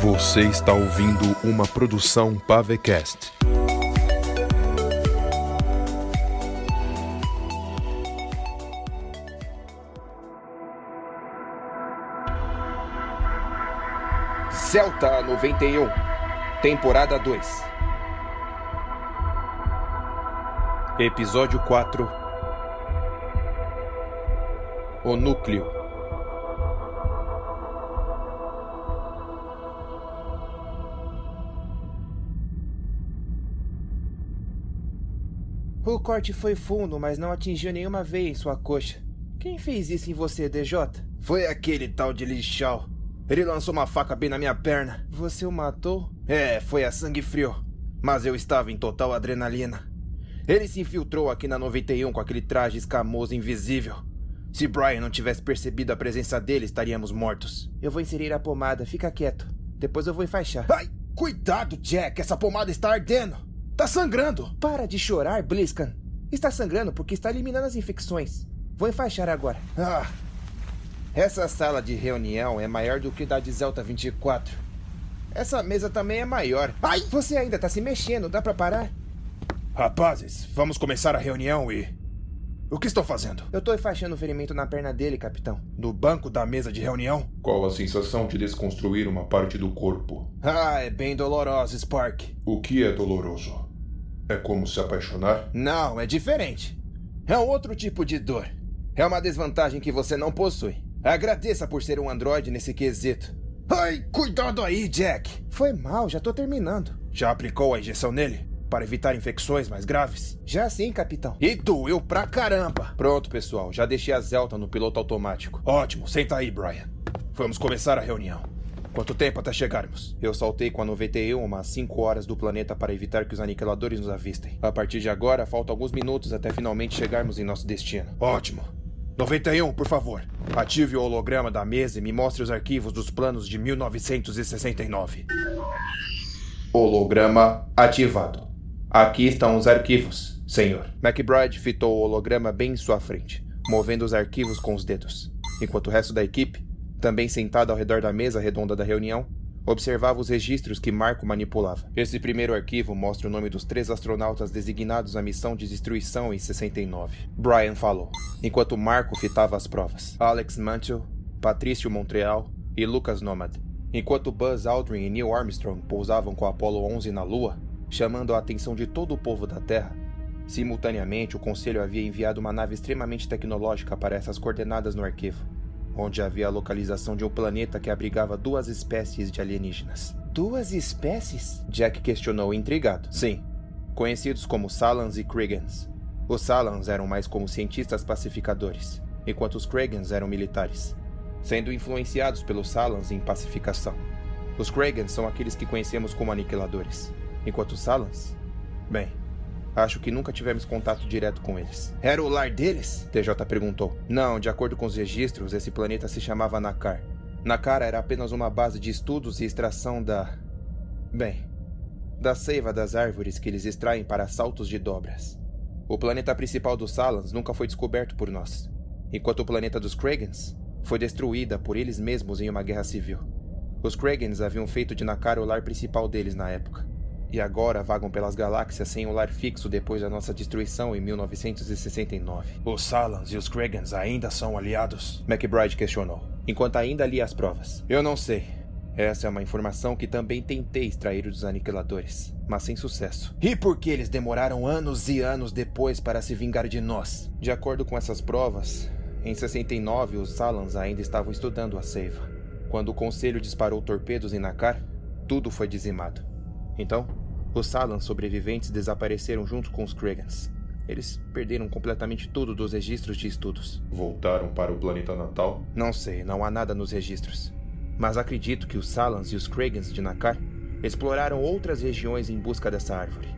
Você está ouvindo uma produção Pavecast. Celta 91, temporada 2. Episódio 4 O Núcleo corte foi fundo, mas não atingiu nenhuma veia em sua coxa. Quem fez isso em você, DJ? Foi aquele tal de lixal. Ele lançou uma faca bem na minha perna. Você o matou? É, foi a sangue frio. Mas eu estava em total adrenalina. Ele se infiltrou aqui na 91 com aquele traje escamoso invisível. Se Brian não tivesse percebido a presença dele, estaríamos mortos. Eu vou inserir a pomada, fica quieto. Depois eu vou enfaixar. Ai, cuidado, Jack, essa pomada está ardendo. Tá sangrando. Para de chorar, Bliskan. Está sangrando porque está eliminando as infecções. Vou enfaixar agora. Ah, essa sala de reunião é maior do que da de Zelta 24. Essa mesa também é maior. Ai, você ainda tá se mexendo, dá pra parar? Rapazes, vamos começar a reunião e. O que estou fazendo? Eu tô enfaixando o ferimento na perna dele, capitão. No banco da mesa de reunião? Qual a sensação de desconstruir uma parte do corpo? Ah, é bem doloroso, Spark. O que é doloroso? É como se apaixonar? Não, é diferente. É um outro tipo de dor. É uma desvantagem que você não possui. Agradeça por ser um androide nesse quesito. Ai, cuidado aí, Jack! Foi mal, já tô terminando. Já aplicou a injeção nele? Para evitar infecções mais graves? Já sim, capitão. E doeu pra caramba! Pronto, pessoal, já deixei a Zelta no piloto automático. Ótimo, senta aí, Brian. Vamos começar a reunião. Quanto tempo até chegarmos? Eu saltei com a 91 umas 5 horas do planeta para evitar que os aniquiladores nos avistem. A partir de agora, faltam alguns minutos até finalmente chegarmos em nosso destino. Ótimo. 91, por favor. Ative o holograma da mesa e me mostre os arquivos dos planos de 1969. Holograma ativado. Aqui estão os arquivos, senhor. McBride fitou o holograma bem em sua frente, movendo os arquivos com os dedos, enquanto o resto da equipe, também sentado ao redor da mesa redonda da reunião, observava os registros que Marco manipulava. Esse primeiro arquivo mostra o nome dos três astronautas designados à missão de destruição em 69. Brian falou, enquanto Marco fitava as provas. Alex Mantle, Patrício Montreal e Lucas Nomad. Enquanto Buzz Aldrin e Neil Armstrong pousavam com a Apollo 11 na Lua, chamando a atenção de todo o povo da Terra, simultaneamente o Conselho havia enviado uma nave extremamente tecnológica para essas coordenadas no arquivo onde havia a localização de um planeta que abrigava duas espécies de alienígenas. Duas espécies? Jack questionou intrigado. Sim, conhecidos como Salans e Krigans. Os Salans eram mais como cientistas pacificadores, enquanto os Kragans eram militares, sendo influenciados pelos Salans em pacificação. Os Kragans são aqueles que conhecemos como aniquiladores, enquanto os Salans, bem, Acho que nunca tivemos contato direto com eles. Era o lar deles? TJ perguntou. Não, de acordo com os registros, esse planeta se chamava Nakar. Nakar era apenas uma base de estudos e extração da. Bem, da seiva das árvores que eles extraem para saltos de dobras. O planeta principal dos Salans nunca foi descoberto por nós, enquanto o planeta dos Kragans foi destruída por eles mesmos em uma guerra civil. Os Kragans haviam feito de Nakar o lar principal deles na época e agora vagam pelas galáxias sem um lar fixo depois da nossa destruição em 1969. Os Salans e os Kragans ainda são aliados? McBride questionou, enquanto ainda lia as provas. Eu não sei. Essa é uma informação que também tentei extrair dos aniquiladores, mas sem sucesso. E por que eles demoraram anos e anos depois para se vingar de nós? De acordo com essas provas, em 69 os Salans ainda estavam estudando a seiva. Quando o conselho disparou torpedos em Nakar, tudo foi dizimado. Então, os Salans sobreviventes desapareceram junto com os Kragans. Eles perderam completamente tudo dos registros de estudos. Voltaram para o planeta natal? Não sei, não há nada nos registros. Mas acredito que os Salans e os Kragans de Nakar exploraram outras regiões em busca dessa árvore.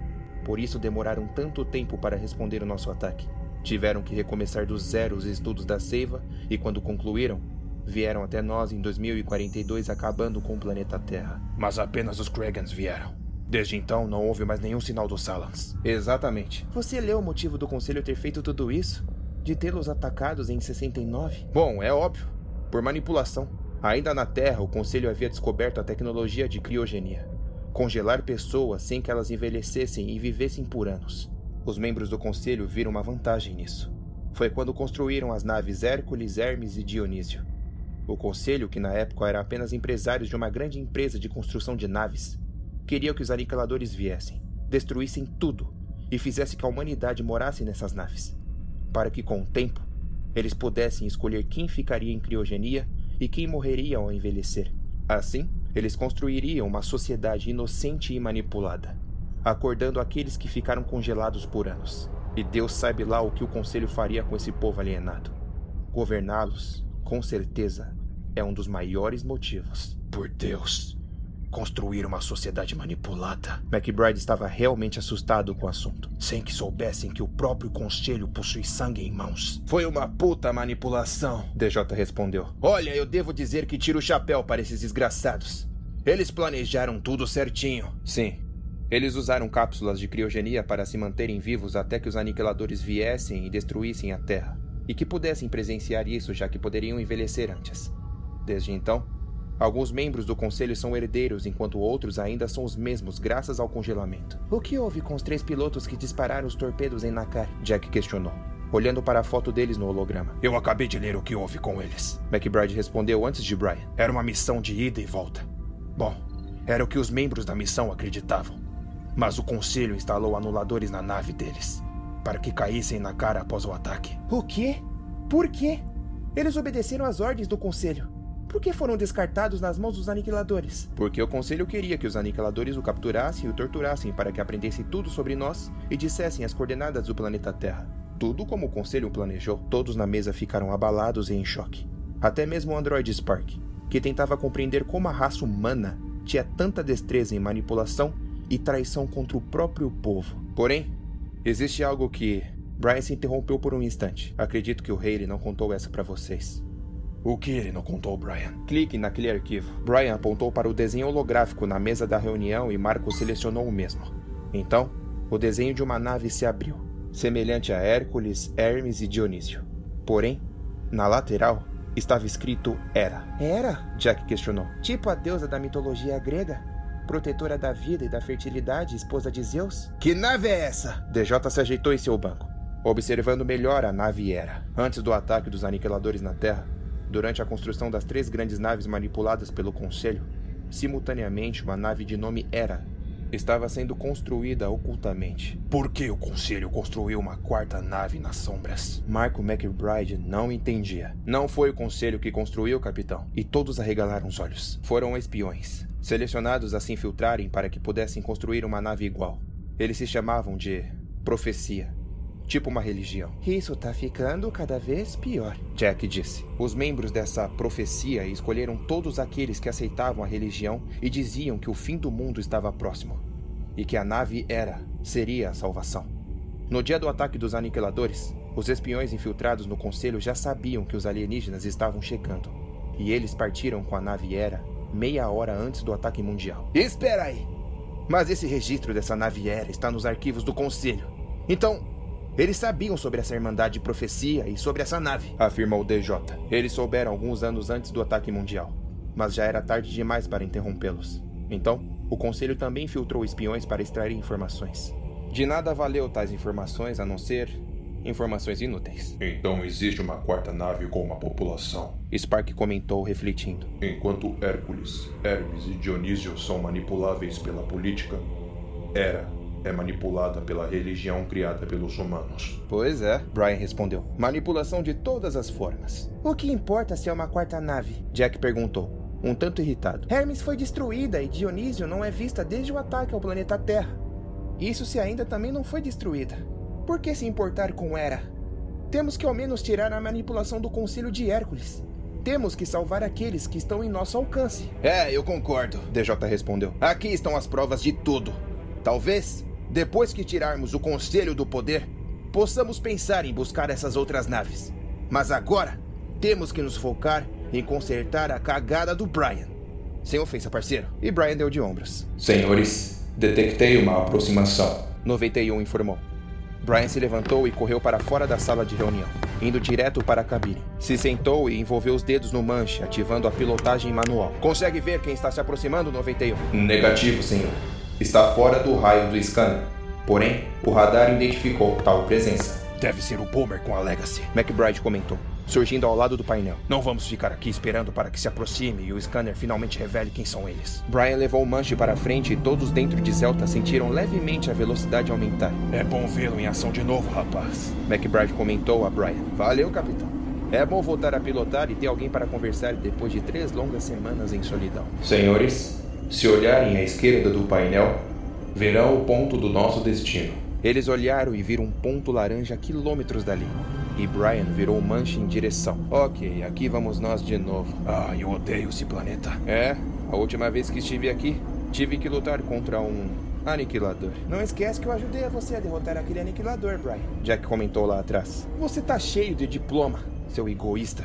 Por isso demoraram tanto tempo para responder o nosso ataque. Tiveram que recomeçar do zero os estudos da seiva e, quando concluíram, vieram até nós em 2042 acabando com o planeta Terra. Mas apenas os Kragans vieram. Desde então, não houve mais nenhum sinal dos Salans. Exatamente. Você leu o motivo do conselho ter feito tudo isso? De tê-los atacados em 69? Bom, é óbvio. Por manipulação. Ainda na Terra, o Conselho havia descoberto a tecnologia de criogenia congelar pessoas sem que elas envelhecessem e vivessem por anos. Os membros do Conselho viram uma vantagem nisso. Foi quando construíram as naves Hércules, Hermes e Dionísio. O Conselho, que na época era apenas empresários de uma grande empresa de construção de naves, queria que os aniquiladores viessem, destruíssem tudo e fizessem que a humanidade morasse nessas naves, para que com o tempo eles pudessem escolher quem ficaria em criogenia e quem morreria ao envelhecer. Assim, eles construiriam uma sociedade inocente e manipulada, acordando aqueles que ficaram congelados por anos. E Deus sabe lá o que o conselho faria com esse povo alienado. Governá-los, com certeza, é um dos maiores motivos. Por Deus, construir uma sociedade manipulada. McBride estava realmente assustado com o assunto. Sem que soubessem que o próprio conselho possui sangue em mãos. Foi uma puta manipulação, DJ respondeu. Olha, eu devo dizer que tiro o chapéu para esses desgraçados. Eles planejaram tudo certinho. Sim. Eles usaram cápsulas de criogenia para se manterem vivos até que os aniquiladores viessem e destruíssem a Terra, e que pudessem presenciar isso já que poderiam envelhecer antes. Desde então, Alguns membros do conselho são herdeiros, enquanto outros ainda são os mesmos, graças ao congelamento. O que houve com os três pilotos que dispararam os torpedos em Nakar? Jack questionou, olhando para a foto deles no holograma. Eu acabei de ler o que houve com eles. McBride respondeu antes de Brian. Era uma missão de ida e volta. Bom, era o que os membros da missão acreditavam. Mas o conselho instalou anuladores na nave deles, para que caíssem na cara após o ataque. O quê? Por quê? Eles obedeceram às ordens do conselho. Por que foram descartados nas mãos dos aniquiladores? Porque o conselho queria que os aniquiladores o capturassem e o torturassem para que aprendessem tudo sobre nós e dissessem as coordenadas do planeta Terra. Tudo como o conselho planejou. Todos na mesa ficaram abalados e em choque. Até mesmo o androide Spark, que tentava compreender como a raça humana tinha tanta destreza em manipulação e traição contra o próprio povo. Porém, existe algo que Brian se interrompeu por um instante. Acredito que o Haley não contou essa para vocês. O que ele não contou, Brian? Clique naquele arquivo. Brian apontou para o desenho holográfico na mesa da reunião e Marco selecionou o mesmo. Então, o desenho de uma nave se abriu, semelhante a Hércules, Hermes e Dionísio. Porém, na lateral estava escrito Hera. Hera? Jack questionou. Tipo a deusa da mitologia grega? Protetora da vida e da fertilidade, esposa de Zeus? Que nave é essa? DJ se ajeitou em seu banco, observando melhor a nave Hera. Antes do ataque dos aniquiladores na Terra, Durante a construção das três grandes naves manipuladas pelo Conselho, simultaneamente uma nave de nome Era estava sendo construída ocultamente. Por que o Conselho construiu uma quarta nave nas sombras? Marco McBride não entendia. Não foi o Conselho que construiu, capitão. E todos arregalaram os olhos. Foram espiões, selecionados a se infiltrarem para que pudessem construir uma nave igual. Eles se chamavam de Profecia tipo uma religião. Isso tá ficando cada vez pior, Jack disse. Os membros dessa profecia escolheram todos aqueles que aceitavam a religião e diziam que o fim do mundo estava próximo e que a nave era, seria a salvação. No dia do ataque dos aniquiladores, os espiões infiltrados no conselho já sabiam que os alienígenas estavam chegando e eles partiram com a nave Era meia hora antes do ataque mundial. Espera aí! Mas esse registro dessa nave Era está nos arquivos do conselho. Então, eles sabiam sobre essa Irmandade de Profecia e sobre essa nave, afirmou DJ. Eles souberam alguns anos antes do ataque mundial, mas já era tarde demais para interrompê-los. Então, o Conselho também filtrou espiões para extrair informações. De nada valeu tais informações a não ser informações inúteis. Então existe uma quarta nave com uma população. Spark comentou, refletindo. Enquanto Hércules, Hermes e Dionísio são manipuláveis pela política, Hera é manipulada pela religião criada pelos humanos. Pois é, Brian respondeu. Manipulação de todas as formas. O que importa se é uma quarta nave? Jack perguntou, um tanto irritado. Hermes foi destruída e Dionísio não é vista desde o ataque ao planeta Terra. Isso se ainda também não foi destruída. Por que se importar com Hera? Temos que ao menos tirar a manipulação do Conselho de Hércules. Temos que salvar aqueles que estão em nosso alcance. É, eu concordo, DJ respondeu. Aqui estão as provas de tudo. Talvez depois que tirarmos o Conselho do poder, possamos pensar em buscar essas outras naves. Mas agora, temos que nos focar em consertar a cagada do Brian. Sem ofensa, parceiro. E Brian deu de ombros. Senhores, detectei uma aproximação. 91 informou. Brian se levantou e correu para fora da sala de reunião. indo direto para a cabine. Se sentou e envolveu os dedos no manche, ativando a pilotagem manual. Consegue ver quem está se aproximando, 91? Negativo, senhor. Está fora do raio do scanner. Porém, o radar identificou tal presença. Deve ser o Boomer com a Legacy. McBride comentou, surgindo ao lado do painel. Não vamos ficar aqui esperando para que se aproxime e o scanner finalmente revele quem são eles. Brian levou o manche para frente e todos dentro de Zelta sentiram levemente a velocidade aumentar. É bom vê-lo em ação de novo, rapaz. McBride comentou a Brian. Valeu, capitão. É bom voltar a pilotar e ter alguém para conversar depois de três longas semanas em solidão. Senhores, se olharem à esquerda do painel, verão o ponto do nosso destino. Eles olharam e viram um ponto laranja a quilômetros dali. E Brian virou o manche em direção. Ok, aqui vamos nós de novo. Ah, eu odeio esse planeta. É, a última vez que estive aqui, tive que lutar contra um aniquilador. Não esquece que eu ajudei a você a derrotar aquele aniquilador, Brian. Jack comentou lá atrás. Você tá cheio de diploma, seu egoísta.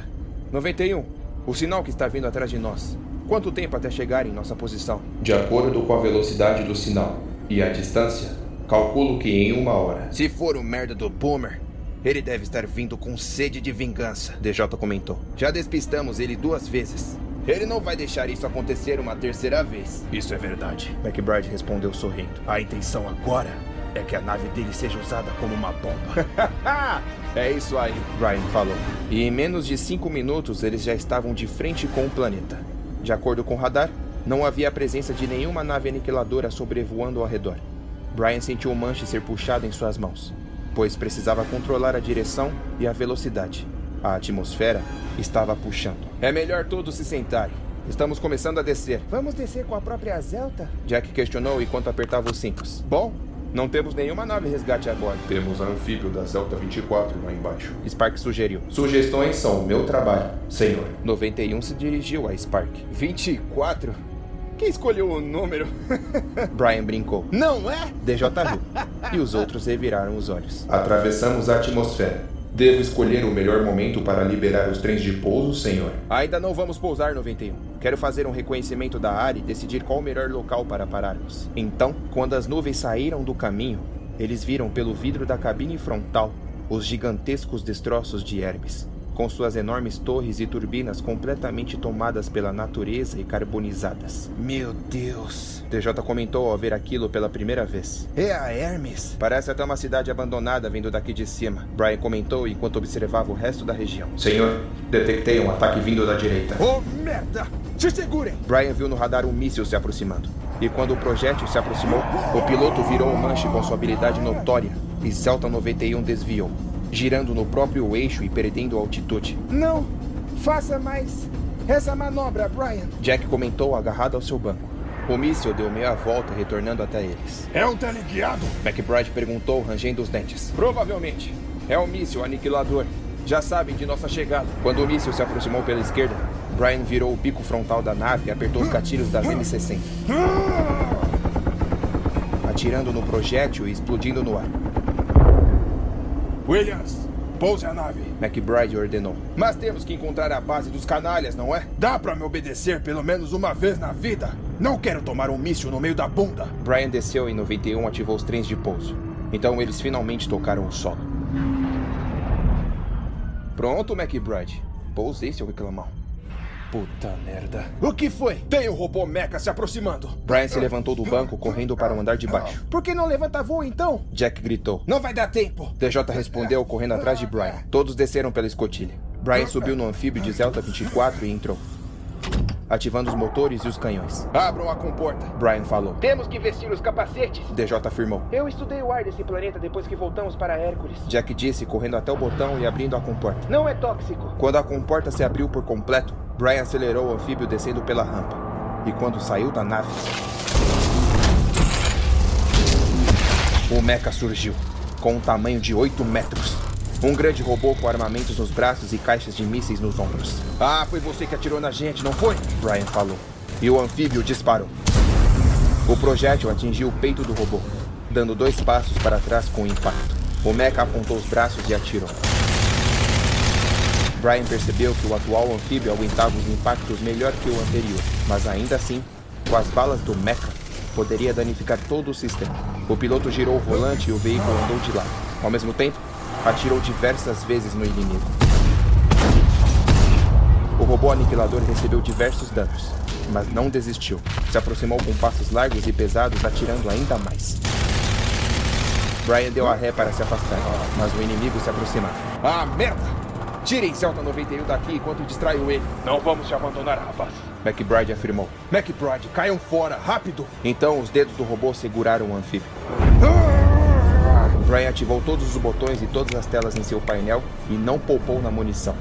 91. O sinal que está vindo atrás de nós. Quanto tempo até chegar em nossa posição? De acordo com a velocidade do sinal e a distância, Calculo que em uma hora. Se for o merda do Boomer, ele deve estar vindo com sede de vingança. DJ comentou. Já despistamos ele duas vezes. Ele não vai deixar isso acontecer uma terceira vez. Isso é verdade. McBride respondeu sorrindo. A intenção agora é que a nave dele seja usada como uma bomba. é isso aí, Brian falou. E em menos de cinco minutos eles já estavam de frente com o planeta. De acordo com o radar, não havia a presença de nenhuma nave aniquiladora sobrevoando ao redor. Brian sentiu o manche ser puxado em suas mãos, pois precisava controlar a direção e a velocidade. A atmosfera estava puxando. É melhor todos se sentarem. Estamos começando a descer. Vamos descer com a própria Zelta? Jack questionou enquanto apertava os cintos. Bom, não temos nenhuma nave resgate agora. Temos a anfíbio da Zelta 24 lá embaixo. Spark sugeriu. Sugestões são o meu trabalho, senhor. 91 se dirigiu a Spark. 24? Quem escolheu o número? Brian brincou. Não é? DJ riu. E os outros reviraram os olhos. Atravessamos a atmosfera. Devo escolher o melhor momento para liberar os trens de pouso, senhor? Ainda não vamos pousar 91. Quero fazer um reconhecimento da área e decidir qual o melhor local para pararmos. Então, quando as nuvens saíram do caminho, eles viram pelo vidro da cabine frontal os gigantescos destroços de Hermes com suas enormes torres e turbinas completamente tomadas pela natureza e carbonizadas. Meu Deus! TJ comentou ao ver aquilo pela primeira vez. É a Hermes? Parece até uma cidade abandonada vindo daqui de cima. Brian comentou enquanto observava o resto da região. Senhor, detectei um ataque vindo da direita. Oh, merda! Se segurem! Brian viu no radar um míssil se aproximando. E quando o projétil se aproximou, o piloto virou o manche com sua habilidade notória e Celta 91 desviou girando no próprio eixo e perdendo altitude. Não! Faça mais essa manobra, Brian! Jack comentou agarrado ao seu banco. O míssil deu meia volta, retornando até eles. É um teleguiado? McBride perguntou, rangendo os dentes. Provavelmente. É um míssil aniquilador. Já sabem de nossa chegada. Quando o míssil se aproximou pela esquerda, Brian virou o bico frontal da nave e apertou os gatilhos das M60. Atirando no projétil e explodindo no ar. Williams, pouse a nave. McBride ordenou. Mas temos que encontrar a base dos canalhas, não é? Dá para me obedecer pelo menos uma vez na vida? Não quero tomar um míssil no meio da bunda. Brian desceu e 91 ativou os trens de pouso. Então eles finalmente tocaram o solo. Pronto, McBride. Pousei, seu reclamão. Puta merda. O que foi? Tem o robô mecha se aproximando. Brian se levantou do banco, correndo para o andar de baixo. Por que não levanta voo então? Jack gritou. Não vai dar tempo. DJ respondeu, correndo atrás de Brian. Todos desceram pela escotilha. Brian subiu no anfíbio de Zelta 24 e entrou ativando os motores e os canhões. Abram a comporta. Brian falou. Temos que vestir os capacetes. DJ afirmou. Eu estudei o ar desse planeta depois que voltamos para Hércules. Jack disse, correndo até o botão e abrindo a comporta. Não é tóxico. Quando a comporta se abriu por completo, Brian acelerou o anfíbio descendo pela rampa. E quando saiu da nave, o mecha surgiu, com um tamanho de 8 metros. Um grande robô com armamentos nos braços e caixas de mísseis nos ombros. Ah, foi você que atirou na gente, não foi? Brian falou. E o anfíbio disparou. O projétil atingiu o peito do robô, dando dois passos para trás com o impacto. O mecha apontou os braços e atirou. Brian percebeu que o atual anfíbio aguentava os impactos melhor que o anterior, mas ainda assim, com as balas do mecha, poderia danificar todo o sistema. O piloto girou o volante e o veículo andou de lado. Ao mesmo tempo, atirou diversas vezes no inimigo. O robô aniquilador recebeu diversos danos, mas não desistiu. Se aproximou com passos largos e pesados, atirando ainda mais. Brian deu a ré para se afastar, mas o inimigo se aproximava. Ah, merda! Tirem Celta 91 daqui enquanto distraio ele. Não vamos te abandonar, rapaz. McBride afirmou. McBride, caiam fora, rápido! Então os dedos do robô seguraram o anfíbio. Brian ativou todos os botões e todas as telas em seu painel e não poupou na munição.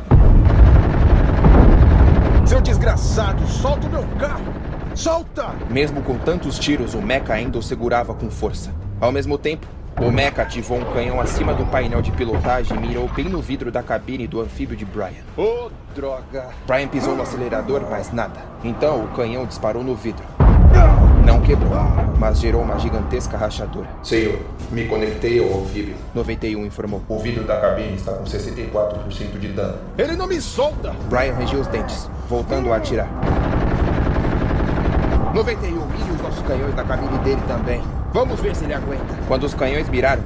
Seu desgraçado, solta o meu carro! Solta! Mesmo com tantos tiros, o Mecha ainda o segurava com força. Ao mesmo tempo, o Mecha ativou um canhão acima do painel de pilotagem e mirou bem no vidro da cabine do anfíbio de Brian. Oh, droga! Brian pisou no acelerador, mas nada. Então o canhão disparou no vidro. Não quebrou, mas gerou uma gigantesca rachadura. Senhor, me conectei ao anfíbio. 91 informou. O vidro da cabine está com 64% de dano. Ele não me solta! Brian rangiu os dentes, voltando a atirar. 91, mire os nossos canhões na cabine dele também. Vamos ver se ele aguenta. Quando os canhões miraram,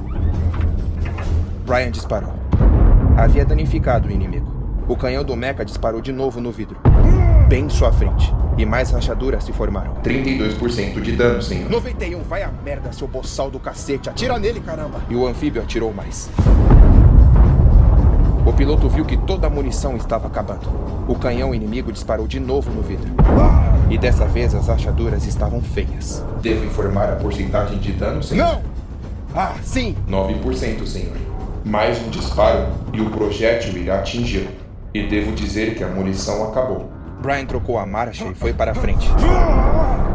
Brian disparou. Havia danificado o inimigo. O canhão do Mecha disparou de novo no vidro, bem em sua frente, e mais rachaduras se formaram. 32% de dano, senhor. 91, vai a merda, seu boçal do cacete. Atira nele, caramba. E o anfíbio atirou mais. O piloto viu que toda a munição estava acabando. O canhão inimigo disparou de novo no vidro. E dessa vez as rachaduras estavam feias. Devo informar a porcentagem de dano, senhor? Não! Ah, sim! 9%, senhor. Mais um disparo e o projétil irá atingi-lo. E devo dizer que a munição acabou. Brian trocou a marcha e foi para a frente.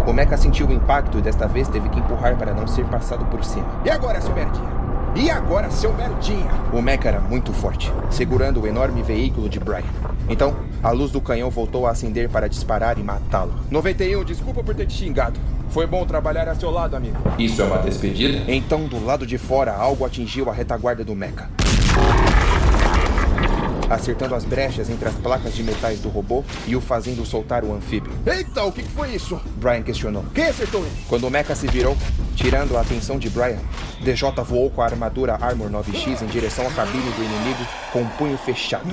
O Mecha sentiu o impacto e desta vez teve que empurrar para não ser passado por cima. E agora, seu merdinha? E agora, seu merdinha? O Mecha era muito forte, segurando o enorme veículo de Brian. Então, a luz do canhão voltou a acender para disparar e matá-lo. 91, desculpa por ter te xingado. Foi bom trabalhar a seu lado, amigo. Isso é uma despedida? Então, do lado de fora, algo atingiu a retaguarda do Mecha. Acertando as brechas entre as placas de metais do robô e o fazendo soltar o anfíbio. Eita, o que foi isso? Brian questionou. Quem acertou ele? Quando o Mecha se virou, tirando a atenção de Brian, DJ voou com a armadura Armor 9X em direção à cabine do inimigo com um punho fechado,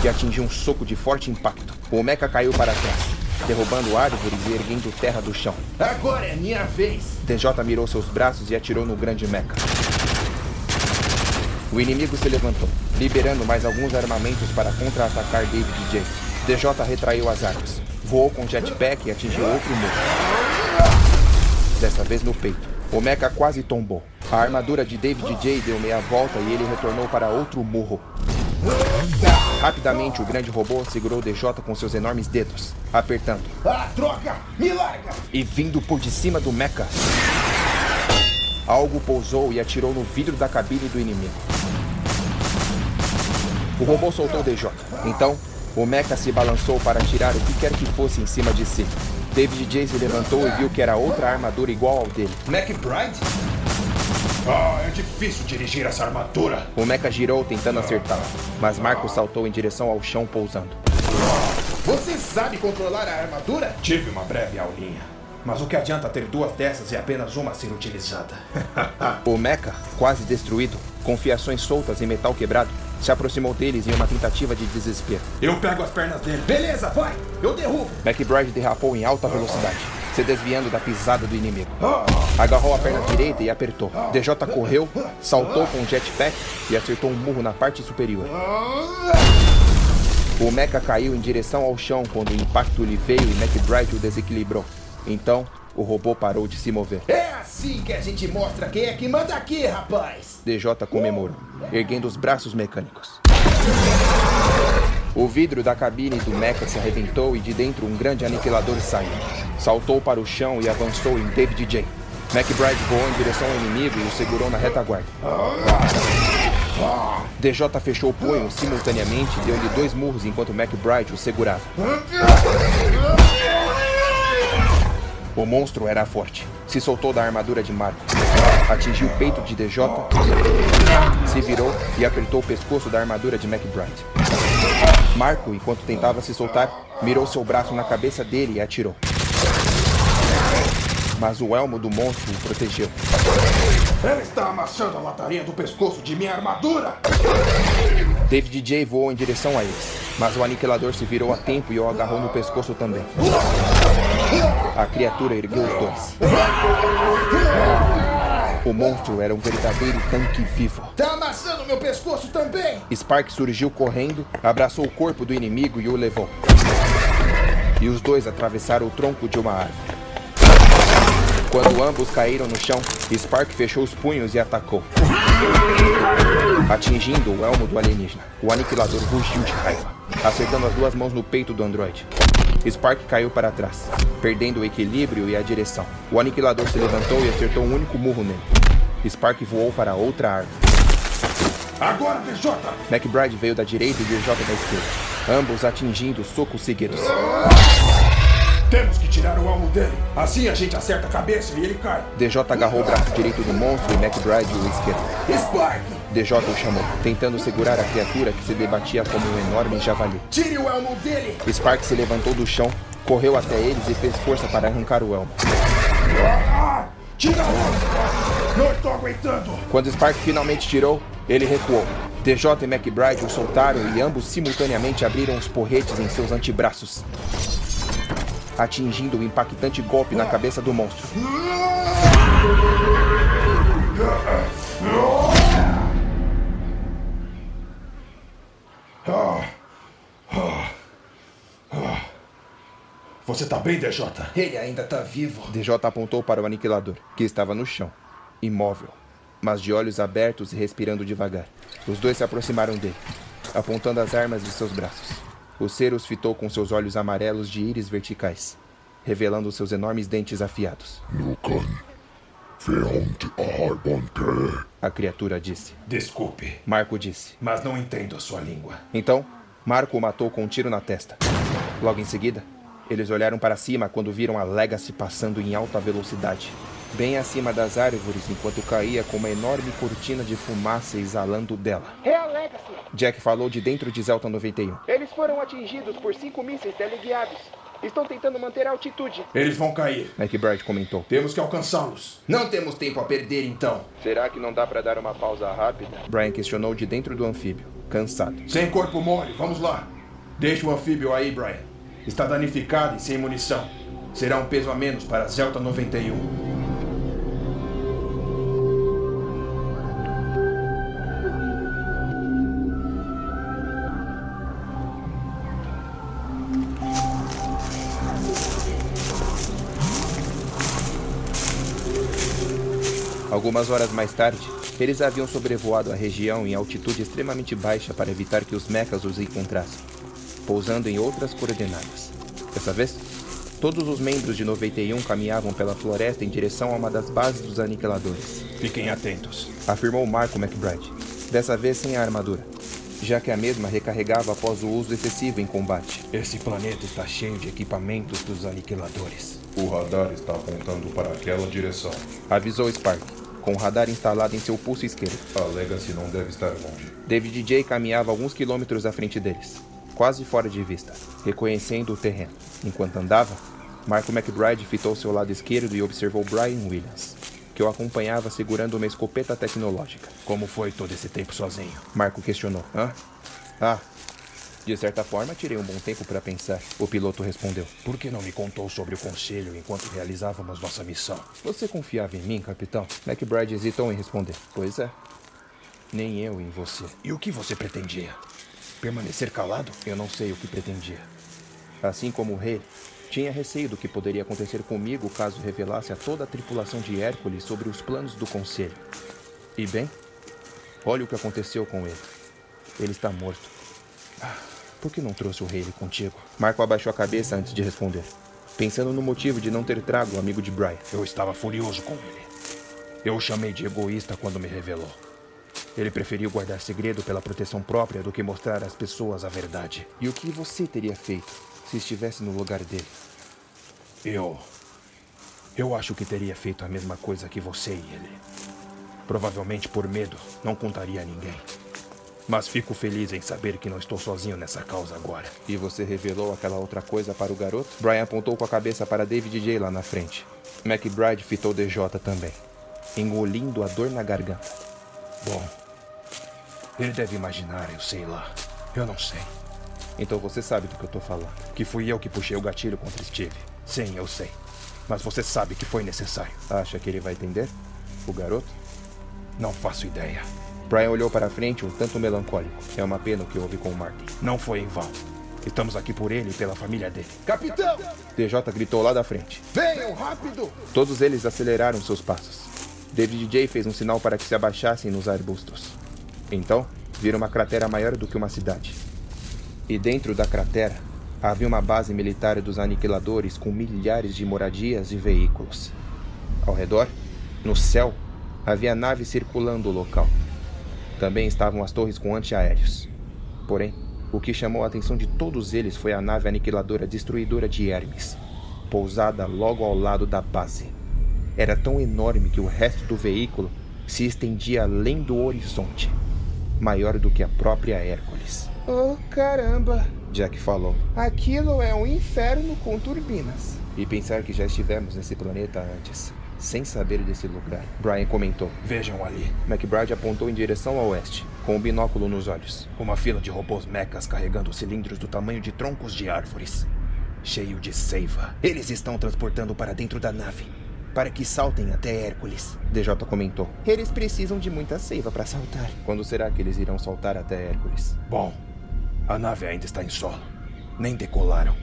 que atingiu um soco de forte impacto. O Mecha caiu para trás, derrubando árvores e erguendo terra do chão. Agora é minha vez! DJ mirou seus braços e atirou no grande Mecha. O inimigo se levantou, liberando mais alguns armamentos para contra-atacar David J. DJ retraiu as armas, voou com jetpack e atingiu outro muro. Desta vez no peito. O Mecha quase tombou. A armadura de David J deu meia volta e ele retornou para outro murro. Rapidamente, o grande robô segurou o DJ com seus enormes dedos, apertando. Ah, troca! Me larga! E vindo por de cima do Mecha, algo pousou e atirou no vidro da cabine do inimigo. O robô soltou o DJ. Então, o Mecha se balançou para atirar o que quer que fosse em cima de si. David J se levantou e viu que era outra armadura igual ao dele. McBride? Ah, é difícil dirigir essa armadura. O Mecha girou tentando acertá-lo, mas Marco saltou em direção ao chão pousando. Você sabe controlar a armadura? Tive uma breve aulinha. Mas o que adianta ter duas dessas e apenas uma ser utilizada? o Mecha, quase destruído, com fiações soltas e metal quebrado, se aproximou deles em uma tentativa de desespero. Eu pego as pernas dele. Beleza, vai! Eu derrubo! McBride derrapou em alta velocidade, se desviando da pisada do inimigo. Agarrou a perna direita e apertou. DJ correu, saltou com um jetpack e acertou um murro na parte superior. O Mecha caiu em direção ao chão quando o impacto lhe veio e McBride o desequilibrou. Então, o robô parou de se mover. É assim que a gente mostra quem é que manda aqui, rapaz! DJ comemorou, erguendo os braços mecânicos. O vidro da cabine do Mecha se arrebentou e de dentro um grande aniquilador saiu. Saltou para o chão e avançou em David J. McBride voou em direção ao inimigo e o segurou na retaguarda. DJ fechou o punho simultaneamente e deu-lhe dois murros enquanto McBride o segurava. O monstro era forte. Se soltou da armadura de Marco. Atingiu o peito de DJ, se virou e apertou o pescoço da armadura de McBride. Marco, enquanto tentava se soltar, mirou seu braço na cabeça dele e atirou. Mas o elmo do monstro o protegeu. Ela está amassando a lataria do pescoço de minha armadura! David J voou em direção a eles, mas o aniquilador se virou a tempo e o agarrou no pescoço também. A criatura ergueu os dois. O monstro era um verdadeiro tanque vivo. Tá amassando meu pescoço também! Spark surgiu correndo, abraçou o corpo do inimigo e o levou. E os dois atravessaram o tronco de uma árvore. Quando ambos caíram no chão, Spark fechou os punhos e atacou. Atingindo o elmo do alienígena, o aniquilador rugiu de raiva, acertando as duas mãos no peito do androide. Spark caiu para trás, perdendo o equilíbrio e a direção. O aniquilador se levantou e acertou um único murro nele. Spark voou para outra árvore. Agora, DJ! McBride veio da direita e DJ da esquerda, ambos atingindo socos seguidos. Temos que tirar o elmo dele. Assim a gente acerta a cabeça e ele cai. DJ agarrou o braço direito do monstro e McBride o esquerdo. Spark! DJ o chamou, tentando segurar a criatura que se debatia como um enorme javali. Tire o elmo dele! Spark se levantou do chão, correu até eles e fez força para arrancar o elmo. Ah! Tira o elmo! Não estou aguentando! Quando Spark finalmente tirou, ele recuou. DJ e McBride o soltaram e ambos simultaneamente abriram os porretes em seus antebraços, atingindo o impactante golpe na cabeça do monstro. Você tá bem, DJ? Ele ainda tá vivo. DJ apontou para o aniquilador, que estava no chão, imóvel, mas de olhos abertos e respirando devagar. Os dois se aproximaram dele, apontando as armas de seus braços. O ser os fitou com seus olhos amarelos de íris verticais, revelando seus enormes dentes afiados. A criatura disse. Desculpe, Marco disse. mas não entendo a sua língua. Então, Marco o matou com um tiro na testa. Logo em seguida, eles olharam para cima quando viram a Legacy passando em alta velocidade, bem acima das árvores, enquanto caía com uma enorme cortina de fumaça exalando dela. É a Legacy! Jack falou de dentro de Zelta 91. Eles foram atingidos por cinco mísseis teleguiados. Estão tentando manter a altitude. Eles vão cair. McBride comentou. Temos que alcançá-los. Não temos tempo a perder então. Será que não dá para dar uma pausa rápida? Brian questionou de dentro do anfíbio, cansado. Sem corpo mole, vamos lá. Deixa o anfíbio aí, Brian. Está danificado e sem munição. Será um peso a menos para Zelta 91. Algumas horas mais tarde, eles haviam sobrevoado a região em altitude extremamente baixa para evitar que os mechas os encontrassem, pousando em outras coordenadas. Dessa vez, todos os membros de 91 caminhavam pela floresta em direção a uma das bases dos aniquiladores, Fiquem atentos. afirmou Marco McBride, dessa vez sem a armadura, já que a mesma recarregava após o uso excessivo em combate. Esse planeta está cheio de equipamentos dos aniquiladores. O radar está apontando para aquela direção. Avisou Spark, com o radar instalado em seu pulso esquerdo. A Legacy não deve estar longe. David J caminhava alguns quilômetros à frente deles, quase fora de vista, reconhecendo o terreno. Enquanto andava, Marco McBride fitou seu lado esquerdo e observou Brian Williams, que o acompanhava segurando uma escopeta tecnológica. Como foi todo esse tempo sozinho? Marco questionou. Hã? Ah, de certa forma, tirei um bom tempo para pensar. O piloto respondeu. Por que não me contou sobre o conselho enquanto realizávamos nossa missão? Você confiava em mim, capitão? McBride hesitou em responder. Pois é. Nem eu em você. E o que você pretendia? Permanecer calado? Eu não sei o que pretendia. Assim como o rei, tinha receio do que poderia acontecer comigo caso revelasse a toda a tripulação de Hércules sobre os planos do conselho. E bem, olha o que aconteceu com ele. Ele está morto. Ah, Por que não trouxe o rei contigo? Marco abaixou a cabeça antes de responder, pensando no motivo de não ter trago o amigo de Brian. Eu estava furioso com ele. Eu o chamei de egoísta quando me revelou. Ele preferiu guardar segredo pela proteção própria do que mostrar às pessoas a verdade. E o que você teria feito se estivesse no lugar dele? Eu. Eu acho que teria feito a mesma coisa que você e ele. Provavelmente por medo, não contaria a ninguém. Mas fico feliz em saber que não estou sozinho nessa causa agora. E você revelou aquela outra coisa para o garoto? Brian apontou com a cabeça para David J lá na frente. McBride fitou DJ também. engolindo a dor na garganta. Bom, ele deve imaginar, eu sei lá. Eu não sei. Então você sabe do que eu tô falando. Que fui eu que puxei o gatilho contra Steve. Sim, eu sei. Mas você sabe que foi necessário. Acha que ele vai entender? O garoto? Não faço ideia. Brian olhou para frente um tanto melancólico. É uma pena o que houve com o Martin. Não foi em vão. Estamos aqui por ele e pela família dele. Capitão! DJ gritou lá da frente. Venham, rápido! Todos eles aceleraram seus passos. David J fez um sinal para que se abaixassem nos arbustos. Então, viram uma cratera maior do que uma cidade. E dentro da cratera havia uma base militar dos aniquiladores com milhares de moradias e veículos. Ao redor, no céu, havia naves circulando o local. Também estavam as torres com antiaéreos. Porém, o que chamou a atenção de todos eles foi a nave aniquiladora destruidora de Hermes, pousada logo ao lado da base. Era tão enorme que o resto do veículo se estendia além do horizonte, maior do que a própria Hércules. Oh, caramba! Jack falou. Aquilo é um inferno com turbinas. E pensar que já estivemos nesse planeta antes sem saber desse lugar. Brian comentou. Vejam ali. McBride apontou em direção ao oeste, com o um binóculo nos olhos. Uma fila de robôs mechas carregando cilindros do tamanho de troncos de árvores. Cheio de seiva. Eles estão transportando para dentro da nave. Para que saltem até Hércules. DJ comentou. Eles precisam de muita seiva para saltar. Quando será que eles irão saltar até Hércules? Bom, a nave ainda está em solo. Nem decolaram.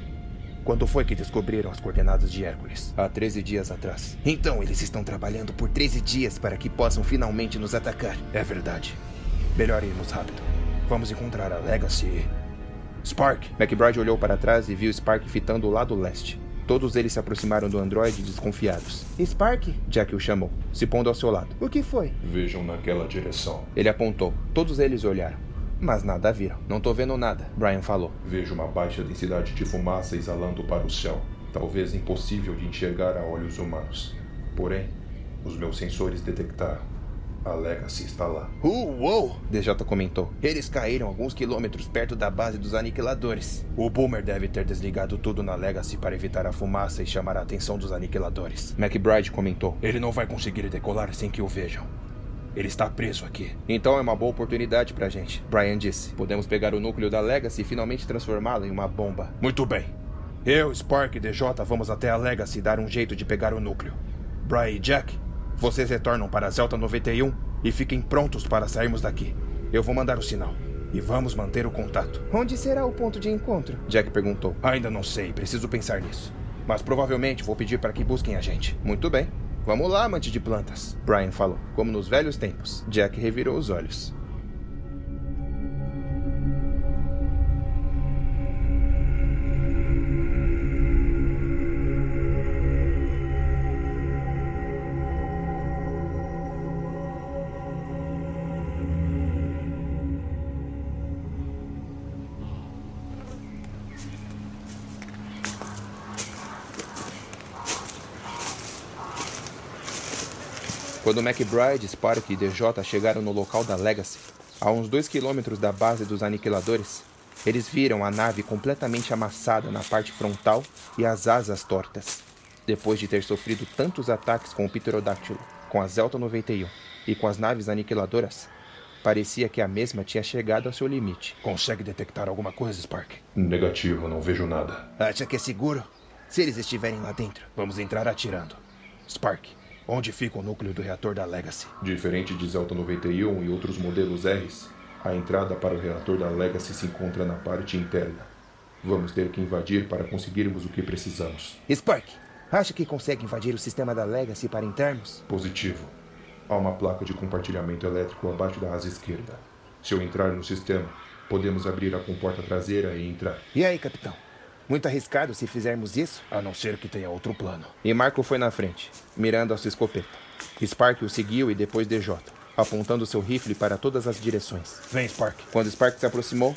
Quando foi que descobriram as coordenadas de Hércules? Há 13 dias atrás. Então eles estão trabalhando por 13 dias para que possam finalmente nos atacar. É verdade. Melhor irmos rápido. Vamos encontrar a Legacy. Spark! McBride olhou para trás e viu Spark fitando o lado leste. Todos eles se aproximaram do androide desconfiados. Spark? Jack o chamou, se pondo ao seu lado. O que foi? Vejam naquela direção. Ele apontou. Todos eles olharam mas nada viram. Não tô vendo nada, Brian falou. Vejo uma baixa densidade de fumaça exalando para o céu. Talvez impossível de enxergar a olhos humanos. Porém, os meus sensores detectaram. A Legacy está lá. Uh, uou! DJ comentou. Eles caíram alguns quilômetros perto da base dos aniquiladores. O Boomer deve ter desligado tudo na Legacy para evitar a fumaça e chamar a atenção dos aniquiladores. McBride comentou. Ele não vai conseguir decolar sem que o vejam. Ele está preso aqui. Então é uma boa oportunidade pra gente, Brian disse. Podemos pegar o núcleo da Legacy e finalmente transformá-lo em uma bomba. Muito bem. Eu, Spark e DJ vamos até a Legacy dar um jeito de pegar o núcleo. Brian e Jack, vocês retornam para a Zelta 91 e fiquem prontos para sairmos daqui. Eu vou mandar o sinal. E vamos manter o contato. Onde será o ponto de encontro? Jack perguntou. Ainda não sei, preciso pensar nisso. Mas provavelmente vou pedir para que busquem a gente. Muito bem. Vamos lá, amante de plantas, Brian falou, como nos velhos tempos. Jack revirou os olhos. Quando McBride, Spark e DJ chegaram no local da Legacy, a uns dois quilômetros da base dos aniquiladores, eles viram a nave completamente amassada na parte frontal e as asas tortas. Depois de ter sofrido tantos ataques com o Pterodáctilo, com a Zelta 91 e com as naves aniquiladoras, parecia que a mesma tinha chegado ao seu limite. Consegue detectar alguma coisa, Spark? Negativo, não vejo nada. Acha que é seguro? Se eles estiverem lá dentro. Vamos entrar atirando. Spark, Onde fica o núcleo do reator da Legacy? Diferente de Zelta 91 e outros modelos Rs, a entrada para o reator da Legacy se encontra na parte interna. Vamos ter que invadir para conseguirmos o que precisamos. Spark, acha que consegue invadir o sistema da Legacy para entrarmos? Positivo. Há uma placa de compartilhamento elétrico abaixo da asa esquerda. Se eu entrar no sistema, podemos abrir a comporta traseira e entrar. E aí, capitão? Muito arriscado se fizermos isso? A não ser que tenha outro plano. E Marco foi na frente, mirando a sua escopeta. Spark o seguiu e depois DJ, apontando seu rifle para todas as direções. Vem, Spark. Quando Spark se aproximou,